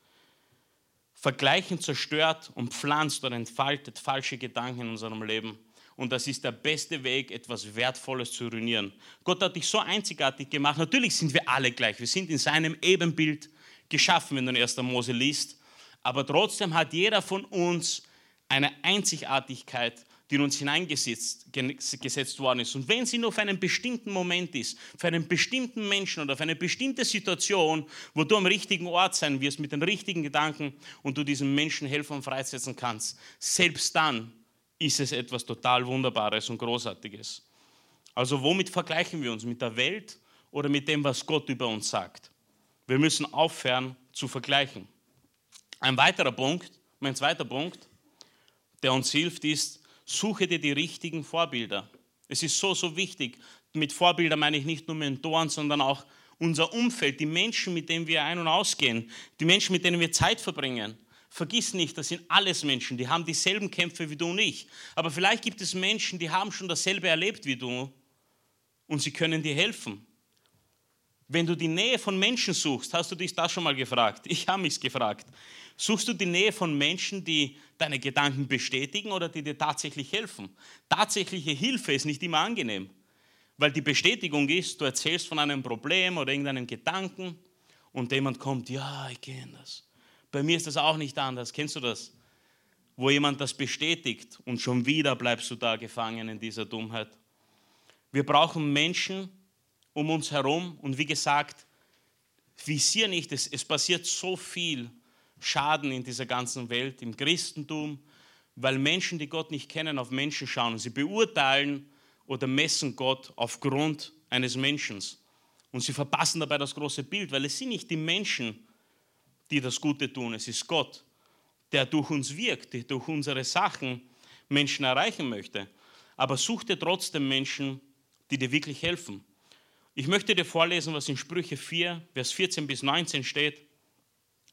Vergleichen zerstört und pflanzt oder entfaltet falsche Gedanken in unserem Leben. Und das ist der beste Weg, etwas Wertvolles zu ruinieren. Gott hat dich so einzigartig gemacht. Natürlich sind wir alle gleich. Wir sind in seinem Ebenbild geschaffen, wenn du in 1. Mose liest. Aber trotzdem hat jeder von uns eine Einzigartigkeit, die in uns hineingesetzt gesetzt worden ist. Und wenn sie nur für einen bestimmten Moment ist, für einen bestimmten Menschen oder für eine bestimmte Situation, wo du am richtigen Ort sein wirst mit den richtigen Gedanken und du diesem Menschen helfen und freisetzen kannst, selbst dann ist es etwas total Wunderbares und Großartiges. Also womit vergleichen wir uns? Mit der Welt oder mit dem, was Gott über uns sagt? Wir müssen aufhören zu vergleichen. Ein weiterer Punkt, mein zweiter Punkt, der uns hilft, ist, Suche dir die richtigen Vorbilder. Es ist so, so wichtig. Mit Vorbildern meine ich nicht nur Mentoren, sondern auch unser Umfeld, die Menschen, mit denen wir ein- und ausgehen, die Menschen, mit denen wir Zeit verbringen. Vergiss nicht, das sind alles Menschen, die haben dieselben Kämpfe wie du und ich. Aber vielleicht gibt es Menschen, die haben schon dasselbe erlebt wie du und sie können dir helfen. Wenn du die Nähe von Menschen suchst, hast du dich das schon mal gefragt? Ich habe mich gefragt. Suchst du die Nähe von Menschen, die deine Gedanken bestätigen oder die dir tatsächlich helfen? Tatsächliche Hilfe ist nicht immer angenehm, weil die Bestätigung ist, du erzählst von einem Problem oder irgendeinem Gedanken und jemand kommt, ja, ich kenne das. Bei mir ist das auch nicht anders. Kennst du das? Wo jemand das bestätigt und schon wieder bleibst du da gefangen in dieser Dummheit. Wir brauchen Menschen um uns herum und wie gesagt, visier nicht, es, es passiert so viel Schaden in dieser ganzen Welt, im Christentum, weil Menschen, die Gott nicht kennen, auf Menschen schauen sie beurteilen oder messen Gott aufgrund eines Menschen. Und sie verpassen dabei das große Bild, weil es sind nicht die Menschen, die das Gute tun, es ist Gott, der durch uns wirkt, der durch unsere Sachen Menschen erreichen möchte. Aber such dir trotzdem Menschen, die dir wirklich helfen. Ich möchte dir vorlesen, was in Sprüche 4, Vers 14 bis 19 steht.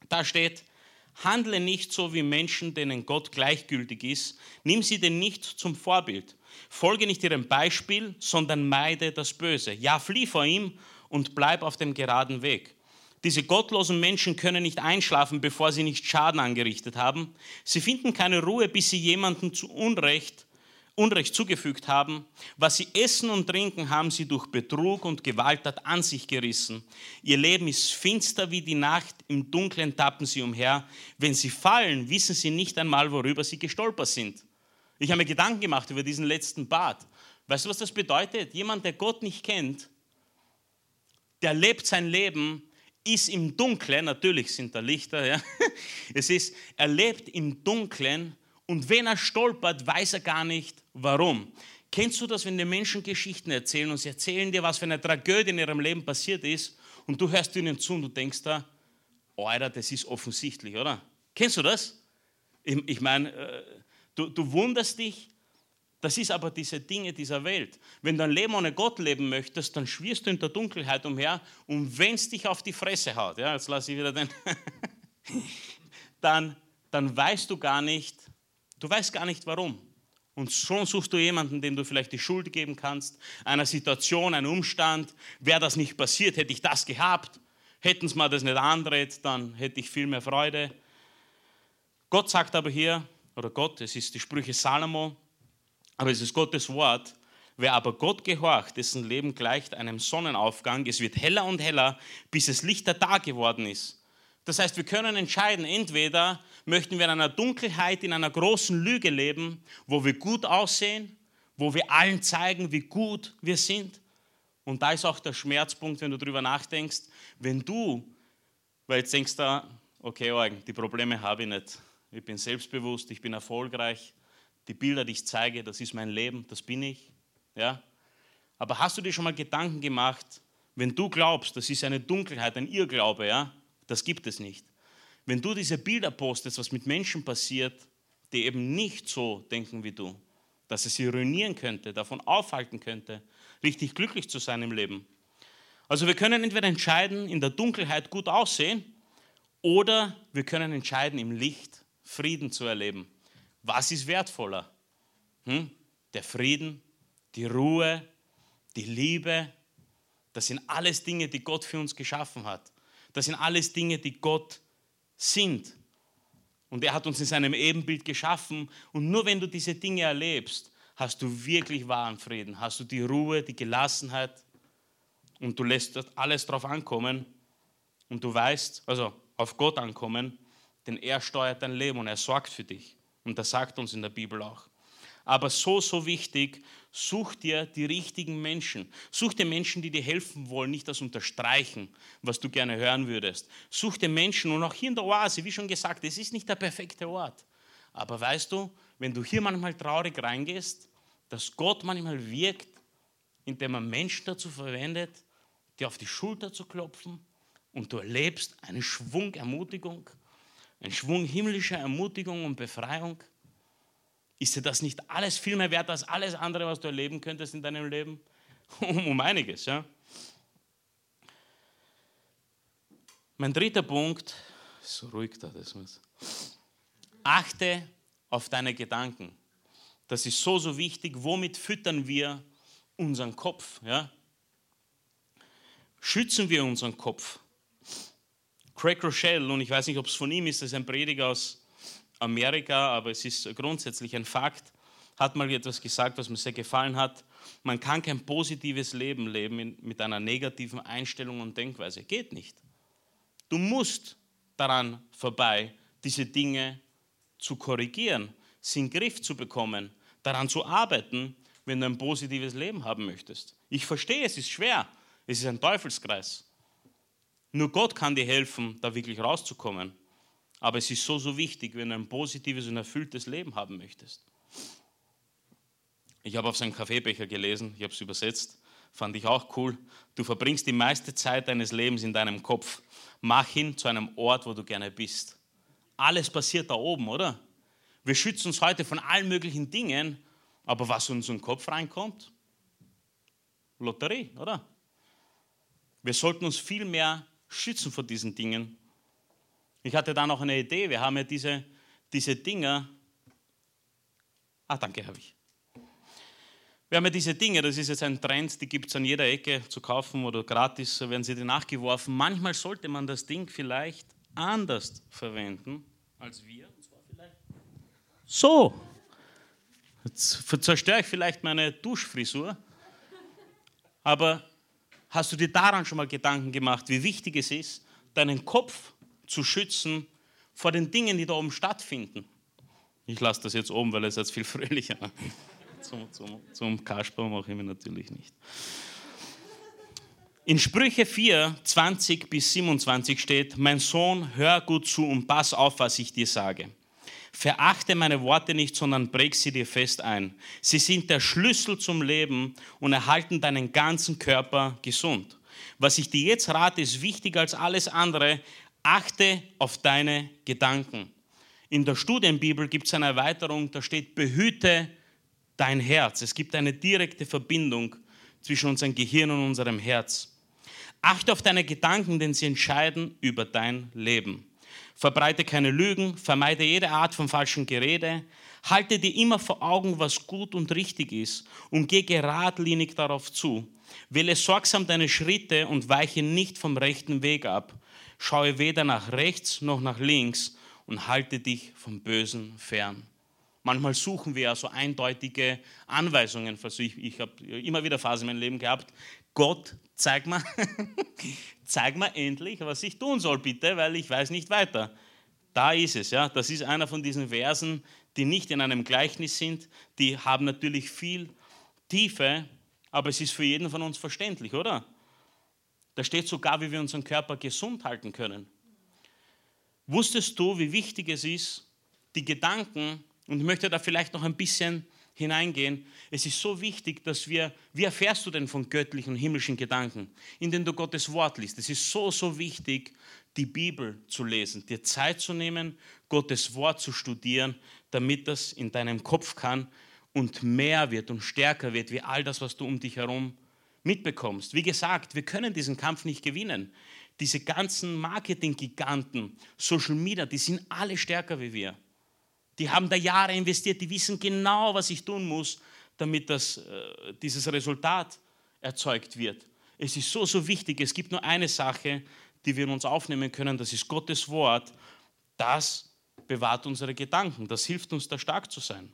Da steht, handle nicht so wie Menschen, denen Gott gleichgültig ist. Nimm sie denn nicht zum Vorbild. Folge nicht ihrem Beispiel, sondern meide das Böse. Ja, flieh vor ihm und bleib auf dem geraden Weg. Diese gottlosen Menschen können nicht einschlafen, bevor sie nicht Schaden angerichtet haben. Sie finden keine Ruhe, bis sie jemanden zu Unrecht, Unrecht zugefügt haben. Was sie essen und trinken, haben sie durch Betrug und Gewalttat an sich gerissen. Ihr Leben ist finster wie die Nacht, im Dunkeln tappen sie umher. Wenn sie fallen, wissen sie nicht einmal, worüber sie gestolpert sind. Ich habe mir Gedanken gemacht über diesen letzten Bad. Weißt du, was das bedeutet? Jemand, der Gott nicht kennt, der lebt sein Leben, ist im Dunkeln, natürlich sind da Lichter, ja. (laughs) es ist, er lebt im Dunkeln und wenn er stolpert, weiß er gar nicht warum. Kennst du das, wenn die Menschen Geschichten erzählen und sie erzählen dir, was für eine Tragödie in ihrem Leben passiert ist und du hörst ihnen zu und du denkst da, Alter, das ist offensichtlich, oder? Kennst du das? Ich, ich meine, äh, du, du wunderst dich, das ist aber diese Dinge dieser Welt. Wenn du ein Leben ohne Gott leben möchtest, dann schwirrst du in der Dunkelheit umher und wenn es dich auf die Fresse haut, ja, jetzt lasse ich wieder den, (laughs) dann, dann weißt du gar nicht, du weißt gar nicht warum. Und schon suchst du jemanden, dem du vielleicht die Schuld geben kannst, einer Situation, einem Umstand. Wäre das nicht passiert, hätte ich das gehabt. Hätten es mal das nicht andreht, dann hätte ich viel mehr Freude. Gott sagt aber hier, oder Gott, es ist die Sprüche Salomo, aber es ist Gottes Wort. Wer aber Gott gehorcht, dessen Leben gleicht einem Sonnenaufgang. Es wird heller und heller, bis es lichter Tag geworden ist. Das heißt, wir können entscheiden, entweder möchten wir in einer Dunkelheit, in einer großen Lüge leben, wo wir gut aussehen, wo wir allen zeigen, wie gut wir sind. Und da ist auch der Schmerzpunkt, wenn du darüber nachdenkst, wenn du, weil jetzt denkst du, okay, die Probleme habe ich nicht. Ich bin selbstbewusst, ich bin erfolgreich, die Bilder, die ich zeige, das ist mein Leben, das bin ich. Ja? Aber hast du dir schon mal Gedanken gemacht, wenn du glaubst, das ist eine Dunkelheit, ein Irrglaube, ja? Das gibt es nicht. Wenn du diese Bilder postest, was mit Menschen passiert, die eben nicht so denken wie du, dass es sie ruinieren könnte, davon aufhalten könnte, richtig glücklich zu sein im Leben. Also wir können entweder entscheiden, in der Dunkelheit gut aussehen, oder wir können entscheiden, im Licht Frieden zu erleben. Was ist wertvoller? Hm? Der Frieden, die Ruhe, die Liebe. Das sind alles Dinge, die Gott für uns geschaffen hat. Das sind alles Dinge, die Gott sind. Und er hat uns in seinem Ebenbild geschaffen. Und nur wenn du diese Dinge erlebst, hast du wirklich wahren Frieden. Hast du die Ruhe, die Gelassenheit und du lässt alles darauf ankommen. Und du weißt, also auf Gott ankommen, denn er steuert dein Leben und er sorgt für dich. Und das sagt uns in der Bibel auch. Aber so, so wichtig, such dir die richtigen Menschen. Such dir Menschen, die dir helfen wollen, nicht das unterstreichen, was du gerne hören würdest. Such dir Menschen und auch hier in der Oase, wie schon gesagt, es ist nicht der perfekte Ort. Aber weißt du, wenn du hier manchmal traurig reingehst, dass Gott manchmal wirkt, indem er Menschen dazu verwendet, dir auf die Schulter zu klopfen und du erlebst einen Schwung Ermutigung ein Schwung himmlischer Ermutigung und Befreiung, ist dir das nicht alles viel mehr wert als alles andere, was du erleben könntest in deinem Leben? (laughs) Um, einiges, ja. Mein dritter Punkt, so ruhig da, das muss. Achte auf deine Gedanken. Das ist so, so wichtig. Womit füttern wir unseren Kopf? Ja? Schützen wir unseren Kopf? Craig Rochelle, und ich weiß nicht, ob es von ihm ist, das ist ein Prediger aus Amerika, aber es ist grundsätzlich ein Fakt, hat mal etwas gesagt, was mir sehr gefallen hat. Man kann kein positives Leben leben mit einer negativen Einstellung und Denkweise. Geht nicht. Du musst daran vorbei, diese Dinge zu korrigieren, sie in den Griff zu bekommen, daran zu arbeiten, wenn du ein positives Leben haben möchtest. Ich verstehe, es ist schwer. Es ist ein Teufelskreis. Nur Gott kann dir helfen, da wirklich rauszukommen. Aber es ist so, so wichtig, wenn du ein positives und erfülltes Leben haben möchtest. Ich habe auf seinem Kaffeebecher gelesen, ich habe es übersetzt, fand ich auch cool. Du verbringst die meiste Zeit deines Lebens in deinem Kopf. Mach ihn zu einem Ort, wo du gerne bist. Alles passiert da oben, oder? Wir schützen uns heute von allen möglichen Dingen, aber was in unseren Kopf reinkommt, Lotterie, oder? Wir sollten uns viel mehr schützen vor diesen Dingen. Ich hatte da noch eine Idee. Wir haben ja diese, diese Dinger. Ah, danke, habe ich. Wir haben ja diese Dinge, das ist jetzt ein Trend, die gibt es an jeder Ecke zu kaufen oder gratis, werden sie dir nachgeworfen. Manchmal sollte man das Ding vielleicht anders verwenden als wir. So. Jetzt zerstöre ich vielleicht meine Duschfrisur. Aber hast du dir daran schon mal Gedanken gemacht, wie wichtig es ist, deinen Kopf zu schützen vor den Dingen, die da oben stattfinden? Ich lasse das jetzt oben, weil es jetzt viel (laughs) fröhlicher. Zum, zum, zum Kasper mache ich mir natürlich nicht. In Sprüche 4, 20 bis 27 steht, mein Sohn, hör gut zu und pass auf, was ich dir sage. Verachte meine Worte nicht, sondern präg sie dir fest ein. Sie sind der Schlüssel zum Leben und erhalten deinen ganzen Körper gesund. Was ich dir jetzt rate, ist wichtiger als alles andere. Achte auf deine Gedanken. In der Studienbibel gibt es eine Erweiterung, da steht, behüte dein Herz. Es gibt eine direkte Verbindung zwischen unserem Gehirn und unserem Herz. Achte auf deine Gedanken, denn sie entscheiden über dein Leben. Verbreite keine Lügen, vermeide jede Art von falschem Gerede, halte dir immer vor Augen, was gut und richtig ist und geh geradlinig darauf zu. Wähle sorgsam deine Schritte und weiche nicht vom rechten Weg ab. Schaue weder nach rechts noch nach links und halte dich vom Bösen fern. Manchmal suchen wir ja so eindeutige Anweisungen. Also ich, ich habe immer wieder Phasen in meinem Leben gehabt. Gott, zeig mir, (laughs) zeig mir endlich, was ich tun soll, bitte, weil ich weiß nicht weiter. Da ist es, ja. Das ist einer von diesen Versen, die nicht in einem Gleichnis sind. Die haben natürlich viel Tiefe, aber es ist für jeden von uns verständlich, oder? Da steht sogar, wie wir unseren Körper gesund halten können. Wusstest du, wie wichtig es ist, die Gedanken und ich möchte da vielleicht noch ein bisschen hineingehen. Es ist so wichtig, dass wir, wie erfährst du denn von göttlichen und himmlischen Gedanken? Indem du Gottes Wort liest. Es ist so, so wichtig, die Bibel zu lesen, dir Zeit zu nehmen, Gottes Wort zu studieren, damit das in deinem Kopf kann und mehr wird und stärker wird, wie all das, was du um dich herum mitbekommst. Wie gesagt, wir können diesen Kampf nicht gewinnen. Diese ganzen Marketing-Giganten, Social Media, die sind alle stärker wie wir. Die haben da Jahre investiert, die wissen genau, was ich tun muss, damit das, äh, dieses Resultat erzeugt wird. Es ist so, so wichtig. Es gibt nur eine Sache, die wir in uns aufnehmen können, das ist Gottes Wort. Das bewahrt unsere Gedanken. Das hilft uns, da stark zu sein.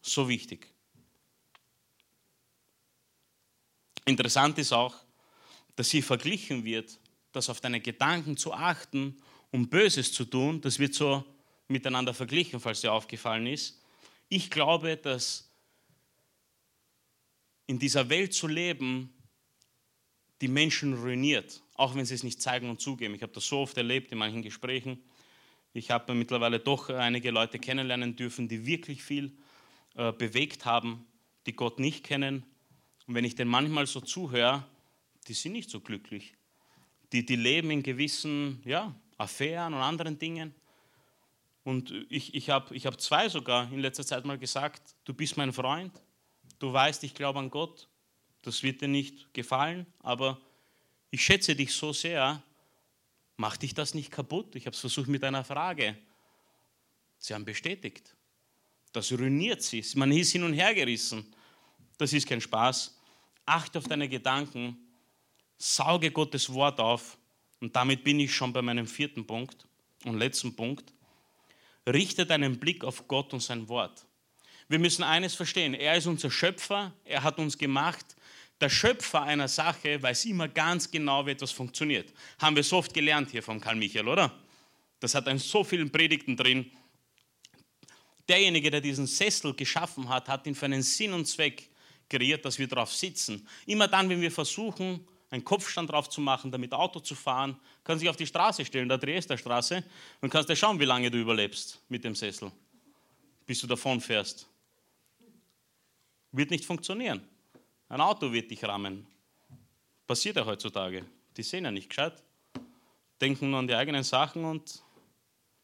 So wichtig. Interessant ist auch, dass hier verglichen wird, dass auf deine Gedanken zu achten, um Böses zu tun, das wird so miteinander verglichen, falls dir aufgefallen ist. Ich glaube, dass in dieser Welt zu leben die Menschen ruiniert, auch wenn sie es nicht zeigen und zugeben. Ich habe das so oft erlebt in manchen Gesprächen. Ich habe mittlerweile doch einige Leute kennenlernen dürfen, die wirklich viel äh, bewegt haben, die Gott nicht kennen. Und wenn ich denen manchmal so zuhöre, die sind nicht so glücklich. Die, die leben in gewissen ja, Affären und anderen Dingen. Und ich, ich habe ich hab zwei sogar in letzter Zeit mal gesagt, du bist mein Freund, du weißt, ich glaube an Gott, das wird dir nicht gefallen, aber ich schätze dich so sehr, mach dich das nicht kaputt. Ich habe es versucht mit einer Frage. Sie haben bestätigt. Das ruiniert sie. Man ist hin und her gerissen. Das ist kein Spaß. Achte auf deine Gedanken, sauge Gottes Wort auf. Und damit bin ich schon bei meinem vierten Punkt und letzten Punkt. Richte deinen Blick auf Gott und sein Wort. Wir müssen eines verstehen, er ist unser Schöpfer, er hat uns gemacht. Der Schöpfer einer Sache weiß immer ganz genau, wie etwas funktioniert. Haben wir so oft gelernt hier von Karl Michael, oder? Das hat in so vielen Predigten drin. Derjenige, der diesen Sessel geschaffen hat, hat ihn für einen Sinn und Zweck kreiert, dass wir drauf sitzen. Immer dann, wenn wir versuchen, einen Kopfstand drauf zu machen, damit Auto zu fahren, kannst du dich auf die Straße stellen, der Dresdner Straße, und kannst dir schauen, wie lange du überlebst mit dem Sessel, bis du davon fährst. Wird nicht funktionieren. Ein Auto wird dich rammen. Passiert ja heutzutage. Die sehen ja nicht gescheit, denken nur an die eigenen Sachen und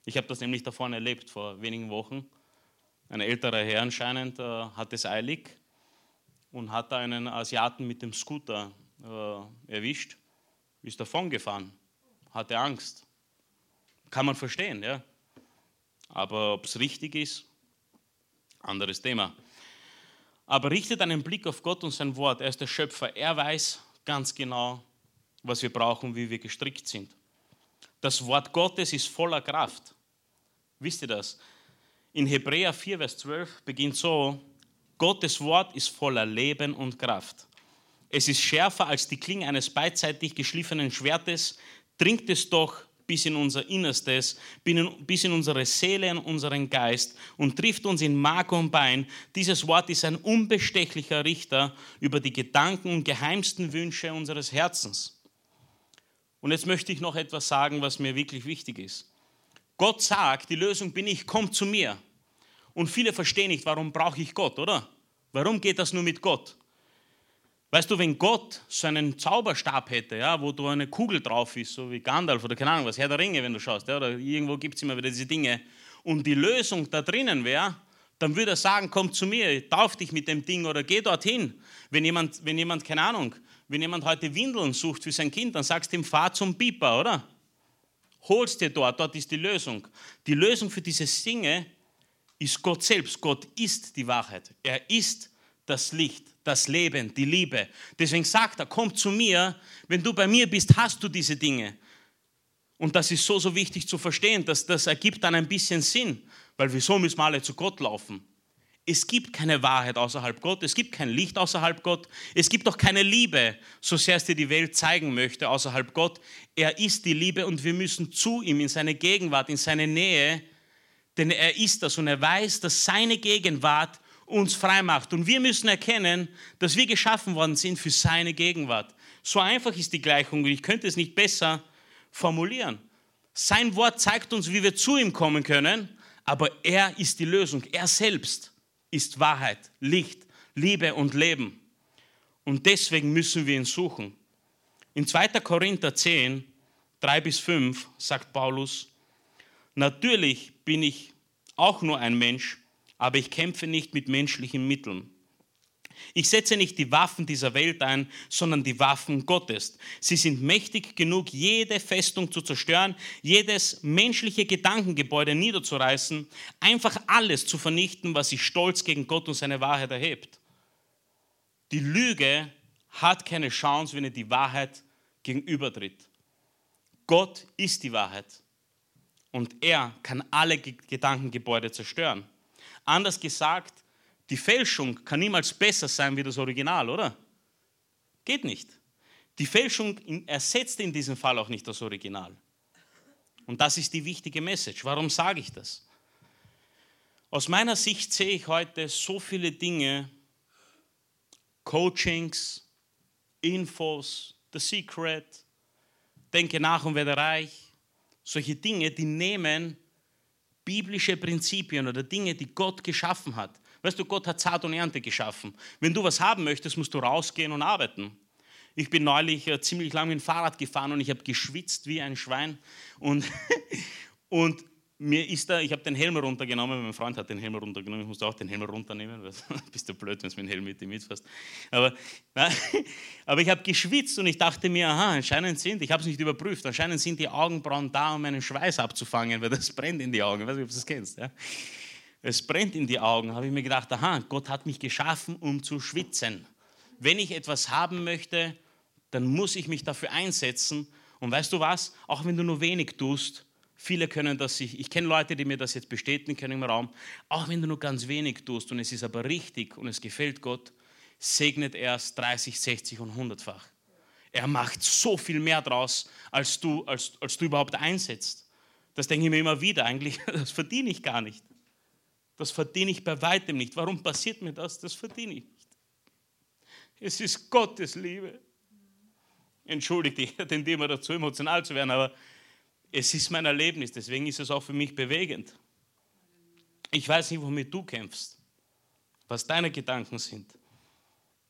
ich habe das nämlich davon erlebt vor wenigen Wochen. Ein älterer Herr anscheinend äh, hat es eilig und hat da einen Asiaten mit dem Scooter äh, erwischt, ist davon gefahren, hatte Angst. Kann man verstehen, ja. Aber ob es richtig ist, anderes Thema. Aber richtet einen Blick auf Gott und sein Wort. Er ist der Schöpfer. Er weiß ganz genau, was wir brauchen, wie wir gestrickt sind. Das Wort Gottes ist voller Kraft. Wisst ihr das? In Hebräer 4, Vers 12 beginnt so, Gottes Wort ist voller Leben und Kraft. Es ist schärfer als die Klinge eines beidseitig geschliffenen Schwertes, dringt es doch bis in unser Innerstes, bis in unsere Seele und unseren Geist und trifft uns in Mark und Bein. Dieses Wort ist ein unbestechlicher Richter über die Gedanken und geheimsten Wünsche unseres Herzens. Und jetzt möchte ich noch etwas sagen, was mir wirklich wichtig ist. Gott sagt, die Lösung bin ich, komm zu mir. Und viele verstehen nicht, warum brauche ich Gott, oder? Warum geht das nur mit Gott? Weißt du, wenn Gott so einen Zauberstab hätte, ja, wo du eine Kugel drauf ist, so wie Gandalf oder keine Ahnung was, Herr der Ringe, wenn du schaust, ja, oder irgendwo gibt es immer wieder diese Dinge, und die Lösung da drinnen wäre, dann würde er sagen, komm zu mir, tauf dich mit dem Ding oder geh dorthin. Wenn jemand, wenn jemand, keine Ahnung, wenn jemand heute Windeln sucht für sein Kind, dann sagst du ihm, fahr zum Piper, oder? Holst dir dort, dort ist die Lösung. Die Lösung für diese Dinge ist Gott selbst. Gott ist die Wahrheit. Er ist das Licht, das Leben, die Liebe. Deswegen sagt er, komm zu mir, wenn du bei mir bist, hast du diese Dinge. Und das ist so, so wichtig zu verstehen, dass das ergibt dann ein bisschen Sinn, weil wieso müssen wir alle zu Gott laufen? Es gibt keine Wahrheit außerhalb Gott, es gibt kein Licht außerhalb Gott, es gibt auch keine Liebe, so sehr es dir die Welt zeigen möchte, außerhalb Gott. Er ist die Liebe und wir müssen zu ihm, in seine Gegenwart, in seine Nähe, denn er ist das und er weiß, dass seine Gegenwart uns frei macht. Und wir müssen erkennen, dass wir geschaffen worden sind für seine Gegenwart. So einfach ist die Gleichung und ich könnte es nicht besser formulieren. Sein Wort zeigt uns, wie wir zu ihm kommen können, aber er ist die Lösung. Er selbst ist Wahrheit, Licht, Liebe und Leben. Und deswegen müssen wir ihn suchen. In 2. Korinther 10, 3 bis 5 sagt Paulus, natürlich bin ich auch nur ein Mensch, aber ich kämpfe nicht mit menschlichen Mitteln. Ich setze nicht die Waffen dieser Welt ein, sondern die Waffen Gottes. Sie sind mächtig genug, jede Festung zu zerstören, jedes menschliche Gedankengebäude niederzureißen, einfach alles zu vernichten, was sich stolz gegen Gott und seine Wahrheit erhebt. Die Lüge hat keine Chance, wenn er die Wahrheit gegenübertritt. Gott ist die Wahrheit und er kann alle Gedankengebäude zerstören. Anders gesagt, die Fälschung kann niemals besser sein wie das Original, oder? Geht nicht. Die Fälschung ersetzt in diesem Fall auch nicht das Original. Und das ist die wichtige Message. Warum sage ich das? Aus meiner Sicht sehe ich heute so viele Dinge, Coachings, Infos, The Secret, denke nach und werde reich, solche Dinge, die nehmen biblische Prinzipien oder Dinge, die Gott geschaffen hat, Weißt du, Gott hat Saat und Ernte geschaffen. Wenn du was haben möchtest, musst du rausgehen und arbeiten. Ich bin neulich äh, ziemlich lange mit dem Fahrrad gefahren und ich habe geschwitzt wie ein Schwein. Und, (laughs) und mir ist da, ich habe den Helm runtergenommen, mein Freund hat den Helm runtergenommen, ich musste auch den Helm runternehmen, weil (laughs) bist du blöd, wenn du mit dem Helm mit dir mitfährst. Aber, (laughs) na, aber ich habe geschwitzt und ich dachte mir, aha, anscheinend sind, ich habe es nicht überprüft, anscheinend sind die Augenbrauen da, um meinen Schweiß abzufangen, weil das brennt in die Augen, ich weiß nicht, ob du das kennst. Ja? es brennt in die Augen, habe ich mir gedacht, aha, Gott hat mich geschaffen, um zu schwitzen. Wenn ich etwas haben möchte, dann muss ich mich dafür einsetzen. Und weißt du was? Auch wenn du nur wenig tust, viele können das sich, ich kenne Leute, die mir das jetzt bestätigen können im Raum, auch wenn du nur ganz wenig tust und es ist aber richtig und es gefällt Gott, segnet er es 30, 60 und 100-fach. Er macht so viel mehr draus, als du, als, als du überhaupt einsetzt. Das denke ich mir immer wieder. Eigentlich, (laughs) das verdiene ich gar nicht. Das verdiene ich bei weitem nicht. Warum passiert mir das? Das verdiene ich nicht. Es ist Gottes Liebe. Entschuldigt, ich (laughs) tendiere immer dazu, emotional zu werden, aber es ist mein Erlebnis, deswegen ist es auch für mich bewegend. Ich weiß nicht, womit du kämpfst, was deine Gedanken sind.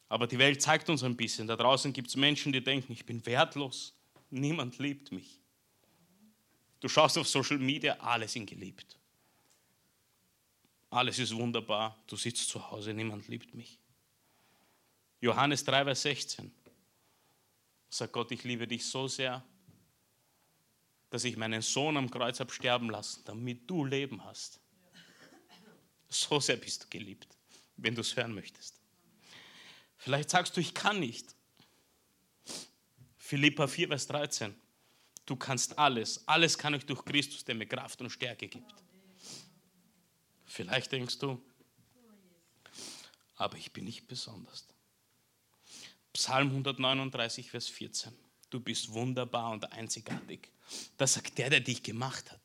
Aber die Welt zeigt uns ein bisschen. Da draußen gibt es Menschen, die denken, ich bin wertlos, niemand liebt mich. Du schaust auf Social Media, alle sind geliebt. Alles ist wunderbar, du sitzt zu Hause, niemand liebt mich. Johannes 3, Vers 16 sagt Gott, ich liebe dich so sehr, dass ich meinen Sohn am Kreuz habe sterben lassen, damit du Leben hast. So sehr bist du geliebt, wenn du es hören möchtest. Vielleicht sagst du, ich kann nicht. Philippa 4, Vers 13. Du kannst alles. Alles kann ich durch Christus, der mir Kraft und Stärke gibt. Vielleicht denkst du, aber ich bin nicht besonders. Psalm 139, Vers 14. Du bist wunderbar und einzigartig. Das sagt der, der dich gemacht hat.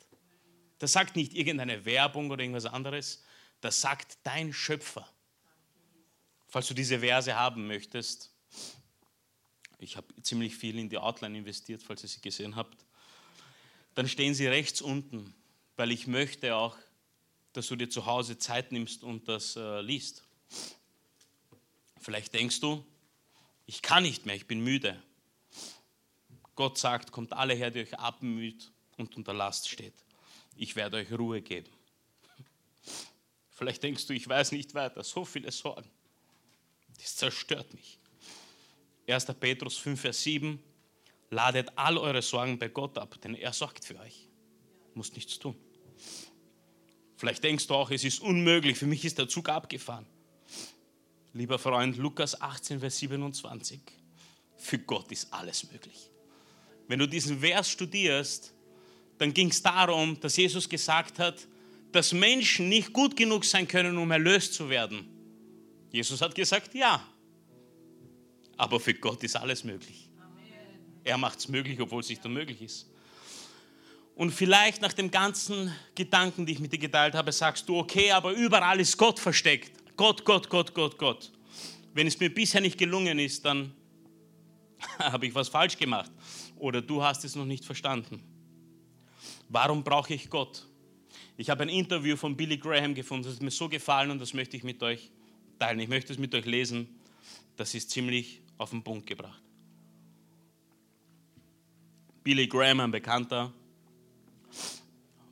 Das sagt nicht irgendeine Werbung oder irgendwas anderes. Das sagt dein Schöpfer. Falls du diese Verse haben möchtest, ich habe ziemlich viel in die Outline investiert, falls ihr sie gesehen habt, dann stehen sie rechts unten, weil ich möchte auch, dass du dir zu Hause Zeit nimmst und das äh, liest. Vielleicht denkst du, ich kann nicht mehr, ich bin müde. Gott sagt, kommt alle her, die euch abmüht und unter Last steht. Ich werde euch Ruhe geben. Vielleicht denkst du, ich weiß nicht weiter, so viele Sorgen. Das zerstört mich. 1. Petrus 5, Vers 7, ladet all eure Sorgen bei Gott ab, denn er sorgt für euch. Muss nichts tun. Vielleicht denkst du auch, es ist unmöglich, für mich ist der Zug abgefahren. Lieber Freund, Lukas 18, Vers 27. Für Gott ist alles möglich. Wenn du diesen Vers studierst, dann ging es darum, dass Jesus gesagt hat, dass Menschen nicht gut genug sein können, um erlöst zu werden. Jesus hat gesagt, ja. Aber für Gott ist alles möglich. Er macht es möglich, obwohl es nicht unmöglich ist. Und vielleicht nach dem ganzen Gedanken, die ich mit dir geteilt habe, sagst du, okay, aber überall ist Gott versteckt. Gott, Gott, Gott, Gott, Gott. Wenn es mir bisher nicht gelungen ist, dann (laughs) habe ich was falsch gemacht oder du hast es noch nicht verstanden. Warum brauche ich Gott? Ich habe ein Interview von Billy Graham gefunden, das ist mir so gefallen und das möchte ich mit euch teilen. Ich möchte es mit euch lesen. Das ist ziemlich auf den Punkt gebracht. Billy Graham, ein bekannter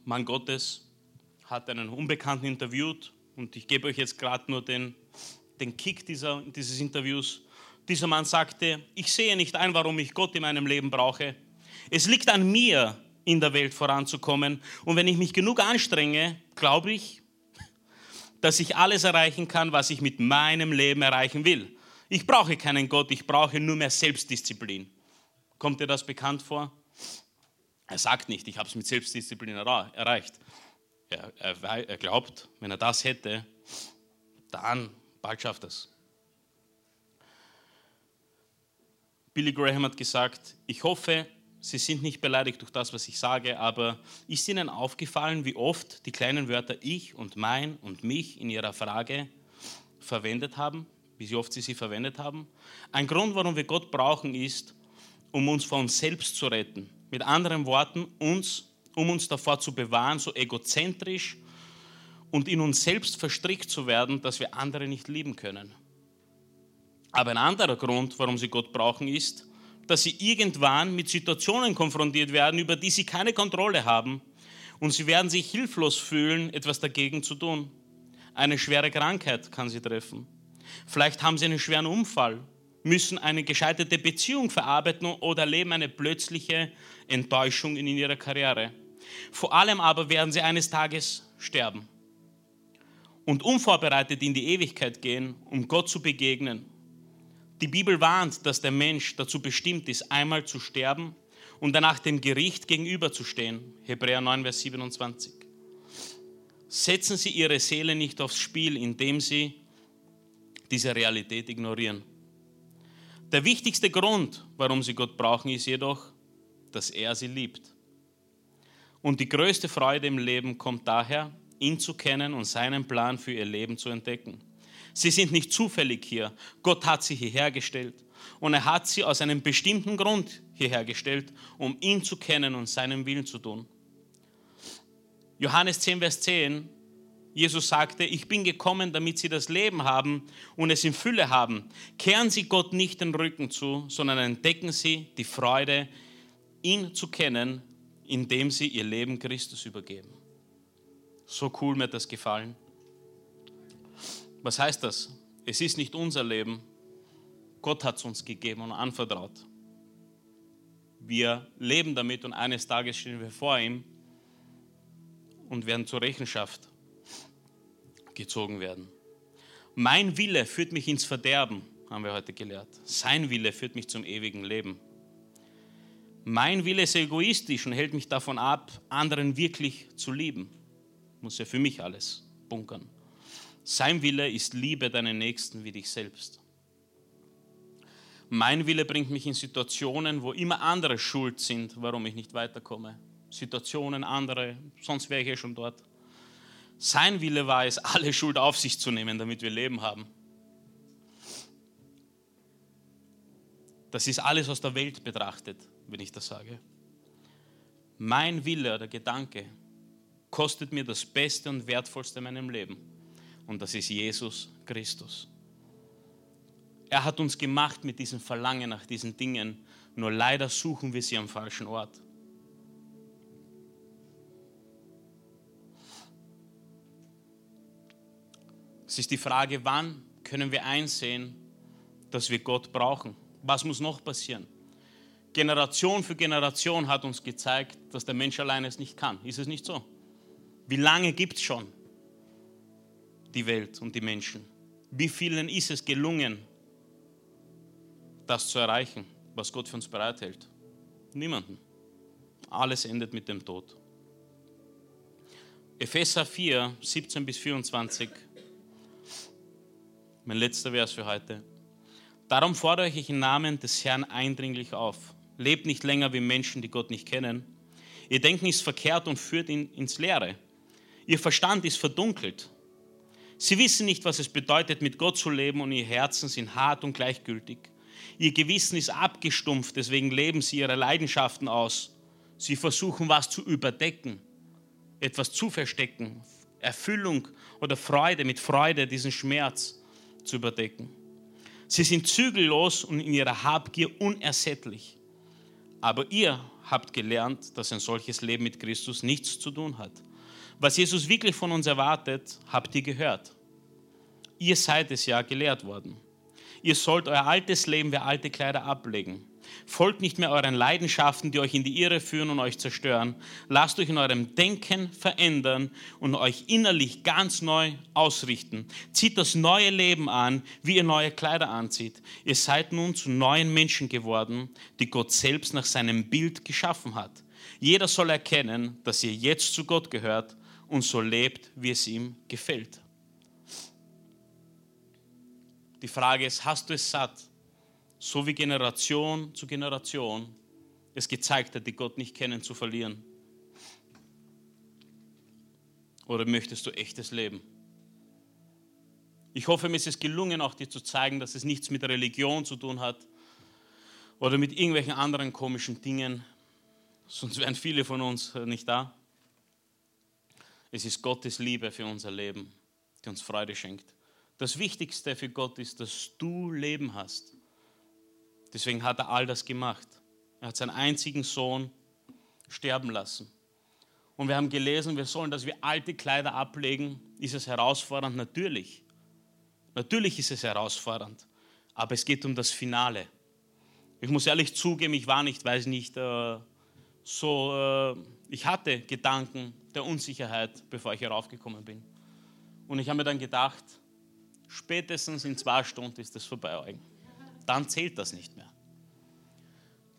Mann Gottes, hat einen Unbekannten interviewt und ich gebe euch jetzt gerade nur den, den Kick dieser, dieses Interviews. Dieser Mann sagte, ich sehe nicht ein, warum ich Gott in meinem Leben brauche. Es liegt an mir, in der Welt voranzukommen. Und wenn ich mich genug anstrenge, glaube ich, dass ich alles erreichen kann, was ich mit meinem Leben erreichen will. Ich brauche keinen Gott, ich brauche nur mehr Selbstdisziplin. Kommt dir das bekannt vor? Er sagt nicht, ich habe es mit Selbstdisziplin erreicht. Er, er, er glaubt, wenn er das hätte, dann bald schafft er es. Billy Graham hat gesagt, ich hoffe, Sie sind nicht beleidigt durch das, was ich sage, aber ist Ihnen aufgefallen, wie oft die kleinen Wörter ich und mein und mich in Ihrer Frage verwendet haben? Wie oft Sie sie verwendet haben? Ein Grund, warum wir Gott brauchen, ist, um uns vor uns selbst zu retten. Mit anderen Worten, uns, um uns davor zu bewahren, so egozentrisch und in uns selbst verstrickt zu werden, dass wir andere nicht lieben können. Aber ein anderer Grund, warum sie Gott brauchen, ist, dass sie irgendwann mit Situationen konfrontiert werden, über die sie keine Kontrolle haben. Und sie werden sich hilflos fühlen, etwas dagegen zu tun. Eine schwere Krankheit kann sie treffen. Vielleicht haben sie einen schweren Unfall, müssen eine gescheiterte Beziehung verarbeiten oder erleben eine plötzliche Enttäuschung in ihrer Karriere. Vor allem aber werden sie eines Tages sterben und unvorbereitet in die Ewigkeit gehen, um Gott zu begegnen die Bibel warnt, dass der Mensch dazu bestimmt ist, einmal zu sterben und danach dem Gericht gegenüberzustehen. Hebräer 9, Vers 27. Setzen Sie Ihre Seele nicht aufs Spiel, indem Sie diese Realität ignorieren. Der wichtigste Grund, warum Sie Gott brauchen, ist jedoch, dass er Sie liebt. Und die größte Freude im Leben kommt daher, ihn zu kennen und seinen Plan für ihr Leben zu entdecken. Sie sind nicht zufällig hier. Gott hat sie hierher gestellt. Und er hat sie aus einem bestimmten Grund hierher gestellt, um ihn zu kennen und seinen Willen zu tun. Johannes 10, Vers 10, Jesus sagte, ich bin gekommen, damit sie das Leben haben und es in Fülle haben. Kehren Sie Gott nicht den Rücken zu, sondern entdecken Sie die Freude, ihn zu kennen, indem Sie ihr Leben Christus übergeben. So cool mir das gefallen. Was heißt das? Es ist nicht unser Leben. Gott hat es uns gegeben und anvertraut. Wir leben damit und eines Tages stehen wir vor ihm und werden zur Rechenschaft gezogen werden. Mein Wille führt mich ins Verderben, haben wir heute gelehrt. Sein Wille führt mich zum ewigen Leben. Mein Wille ist egoistisch und hält mich davon ab, anderen wirklich zu lieben. Muss ja für mich alles bunkern. Sein Wille ist Liebe deinen Nächsten wie dich selbst. Mein Wille bringt mich in Situationen, wo immer andere schuld sind, warum ich nicht weiterkomme. Situationen, andere, sonst wäre ich ja schon dort. Sein Wille war es, alle Schuld auf sich zu nehmen, damit wir Leben haben. Das ist alles aus der Welt betrachtet, wenn ich das sage. Mein Wille oder Gedanke kostet mir das Beste und Wertvollste in meinem Leben und das ist Jesus Christus. Er hat uns gemacht mit diesem Verlangen nach diesen Dingen, nur leider suchen wir sie am falschen Ort. Es ist die Frage, wann können wir einsehen, dass wir Gott brauchen? Was muss noch passieren? Generation für Generation hat uns gezeigt, dass der Mensch alleine es nicht kann. Ist es nicht so? Wie lange gibt es schon die Welt und die Menschen. Wie vielen ist es gelungen, das zu erreichen, was Gott für uns bereithält? Niemanden. Alles endet mit dem Tod. Epheser 4, 17 bis 24. Mein letzter Vers für heute. Darum fordere ich im Namen des Herrn eindringlich auf. Lebt nicht länger wie Menschen, die Gott nicht kennen. Ihr Denken ist verkehrt und führt ihn ins Leere. Ihr Verstand ist verdunkelt. Sie wissen nicht, was es bedeutet, mit Gott zu leben und ihr Herzen sind hart und gleichgültig. Ihr Gewissen ist abgestumpft, deswegen leben sie ihre Leidenschaften aus. Sie versuchen, was zu überdecken, etwas zu verstecken, Erfüllung oder Freude, mit Freude diesen Schmerz zu überdecken. Sie sind zügellos und in ihrer Habgier unersättlich. Aber ihr habt gelernt, dass ein solches Leben mit Christus nichts zu tun hat. Was Jesus wirklich von uns erwartet, habt ihr gehört. Ihr seid es ja gelehrt worden. Ihr sollt euer altes Leben wie alte Kleider ablegen. Folgt nicht mehr euren Leidenschaften, die euch in die Irre führen und euch zerstören. Lasst euch in eurem Denken verändern und euch innerlich ganz neu ausrichten. Zieht das neue Leben an, wie ihr neue Kleider anzieht. Ihr seid nun zu neuen Menschen geworden, die Gott selbst nach seinem Bild geschaffen hat. Jeder soll erkennen, dass ihr jetzt zu Gott gehört und so lebt, wie es ihm gefällt. Die Frage ist, hast du es satt, so wie Generation zu Generation es gezeigt hat, die Gott nicht kennen, zu verlieren? Oder möchtest du echtes Leben? Ich hoffe, mir ist es gelungen, auch dir zu zeigen, dass es nichts mit Religion zu tun hat oder mit irgendwelchen anderen komischen Dingen, sonst wären viele von uns nicht da. Es ist Gottes Liebe für unser Leben, die uns Freude schenkt. Das Wichtigste für Gott ist, dass du Leben hast. Deswegen hat er all das gemacht. Er hat seinen einzigen Sohn sterben lassen. Und wir haben gelesen, wir sollen, dass wir alte Kleider ablegen. Ist es herausfordernd? Natürlich. Natürlich ist es herausfordernd. Aber es geht um das Finale. Ich muss ehrlich zugeben, ich war nicht, weiß nicht, äh, so, äh, ich hatte Gedanken der Unsicherheit, bevor ich heraufgekommen bin. Und ich habe mir dann gedacht, spätestens in zwei Stunden ist das vorbei. Eugen. Dann zählt das nicht mehr.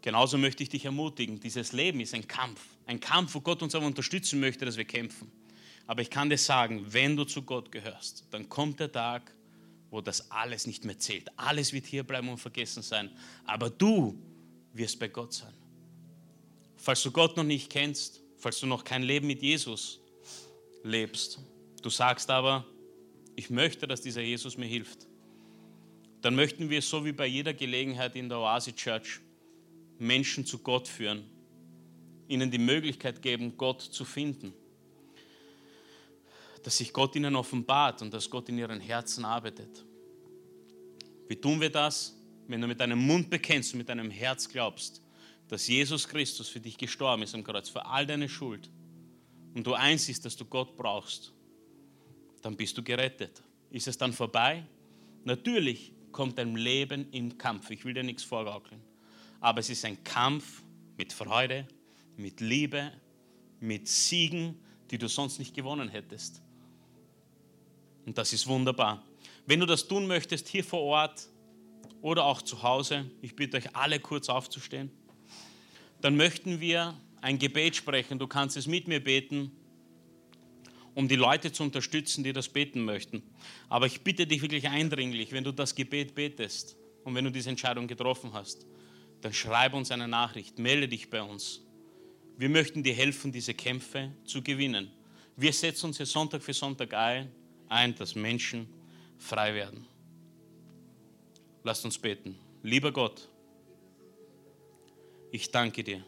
Genauso möchte ich dich ermutigen, dieses Leben ist ein Kampf. Ein Kampf, wo Gott uns aber unterstützen möchte, dass wir kämpfen. Aber ich kann dir sagen, wenn du zu Gott gehörst, dann kommt der Tag, wo das alles nicht mehr zählt. Alles wird hier bleiben und vergessen sein. Aber du wirst bei Gott sein. Falls du Gott noch nicht kennst, falls du noch kein Leben mit Jesus lebst, du sagst aber, ich möchte, dass dieser Jesus mir hilft, dann möchten wir so wie bei jeder Gelegenheit in der Oase Church Menschen zu Gott führen, ihnen die Möglichkeit geben, Gott zu finden, dass sich Gott ihnen offenbart und dass Gott in ihren Herzen arbeitet. Wie tun wir das? Wenn du mit deinem Mund bekennst und mit deinem Herz glaubst, dass Jesus Christus für dich gestorben ist am Kreuz, für all deine Schuld, und du einsiehst, dass du Gott brauchst, dann bist du gerettet. Ist es dann vorbei? Natürlich kommt dein Leben im Kampf. Ich will dir nichts vorgaukeln. Aber es ist ein Kampf mit Freude, mit Liebe, mit Siegen, die du sonst nicht gewonnen hättest. Und das ist wunderbar. Wenn du das tun möchtest, hier vor Ort oder auch zu Hause, ich bitte euch alle kurz aufzustehen, dann möchten wir ein Gebet sprechen. Du kannst es mit mir beten, um die Leute zu unterstützen, die das beten möchten. Aber ich bitte dich wirklich eindringlich, wenn du das Gebet betest und wenn du diese Entscheidung getroffen hast, dann schreib uns eine Nachricht, melde dich bei uns. Wir möchten dir helfen, diese Kämpfe zu gewinnen. Wir setzen uns hier Sonntag für Sonntag ein, ein dass Menschen frei werden. Lasst uns beten. Lieber Gott, ich danke dir.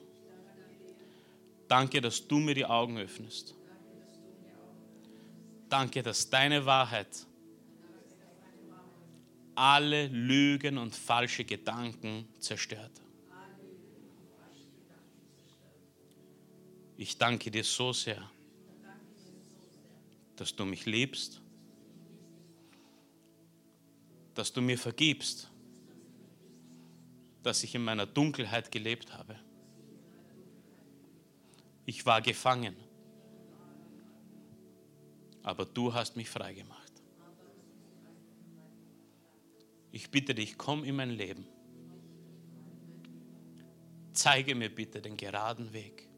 Danke, dass du mir die Augen öffnest. Danke, dass deine Wahrheit alle Lügen und falsche Gedanken zerstört. Ich danke dir so sehr, dass du mich liebst, dass du mir vergibst, dass ich in meiner Dunkelheit gelebt habe. Ich war gefangen, aber du hast mich freigemacht. Ich bitte dich, komm in mein Leben. Zeige mir bitte den geraden Weg.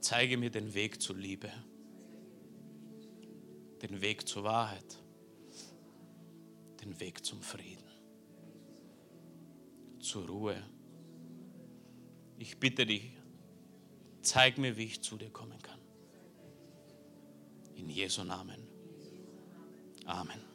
Zeige mir den Weg zur Liebe, den Weg zur Wahrheit, den Weg zum Frieden, zur Ruhe. Ich bitte dich, zeig mir, wie ich zu dir kommen kann. In Jesu Namen. Amen.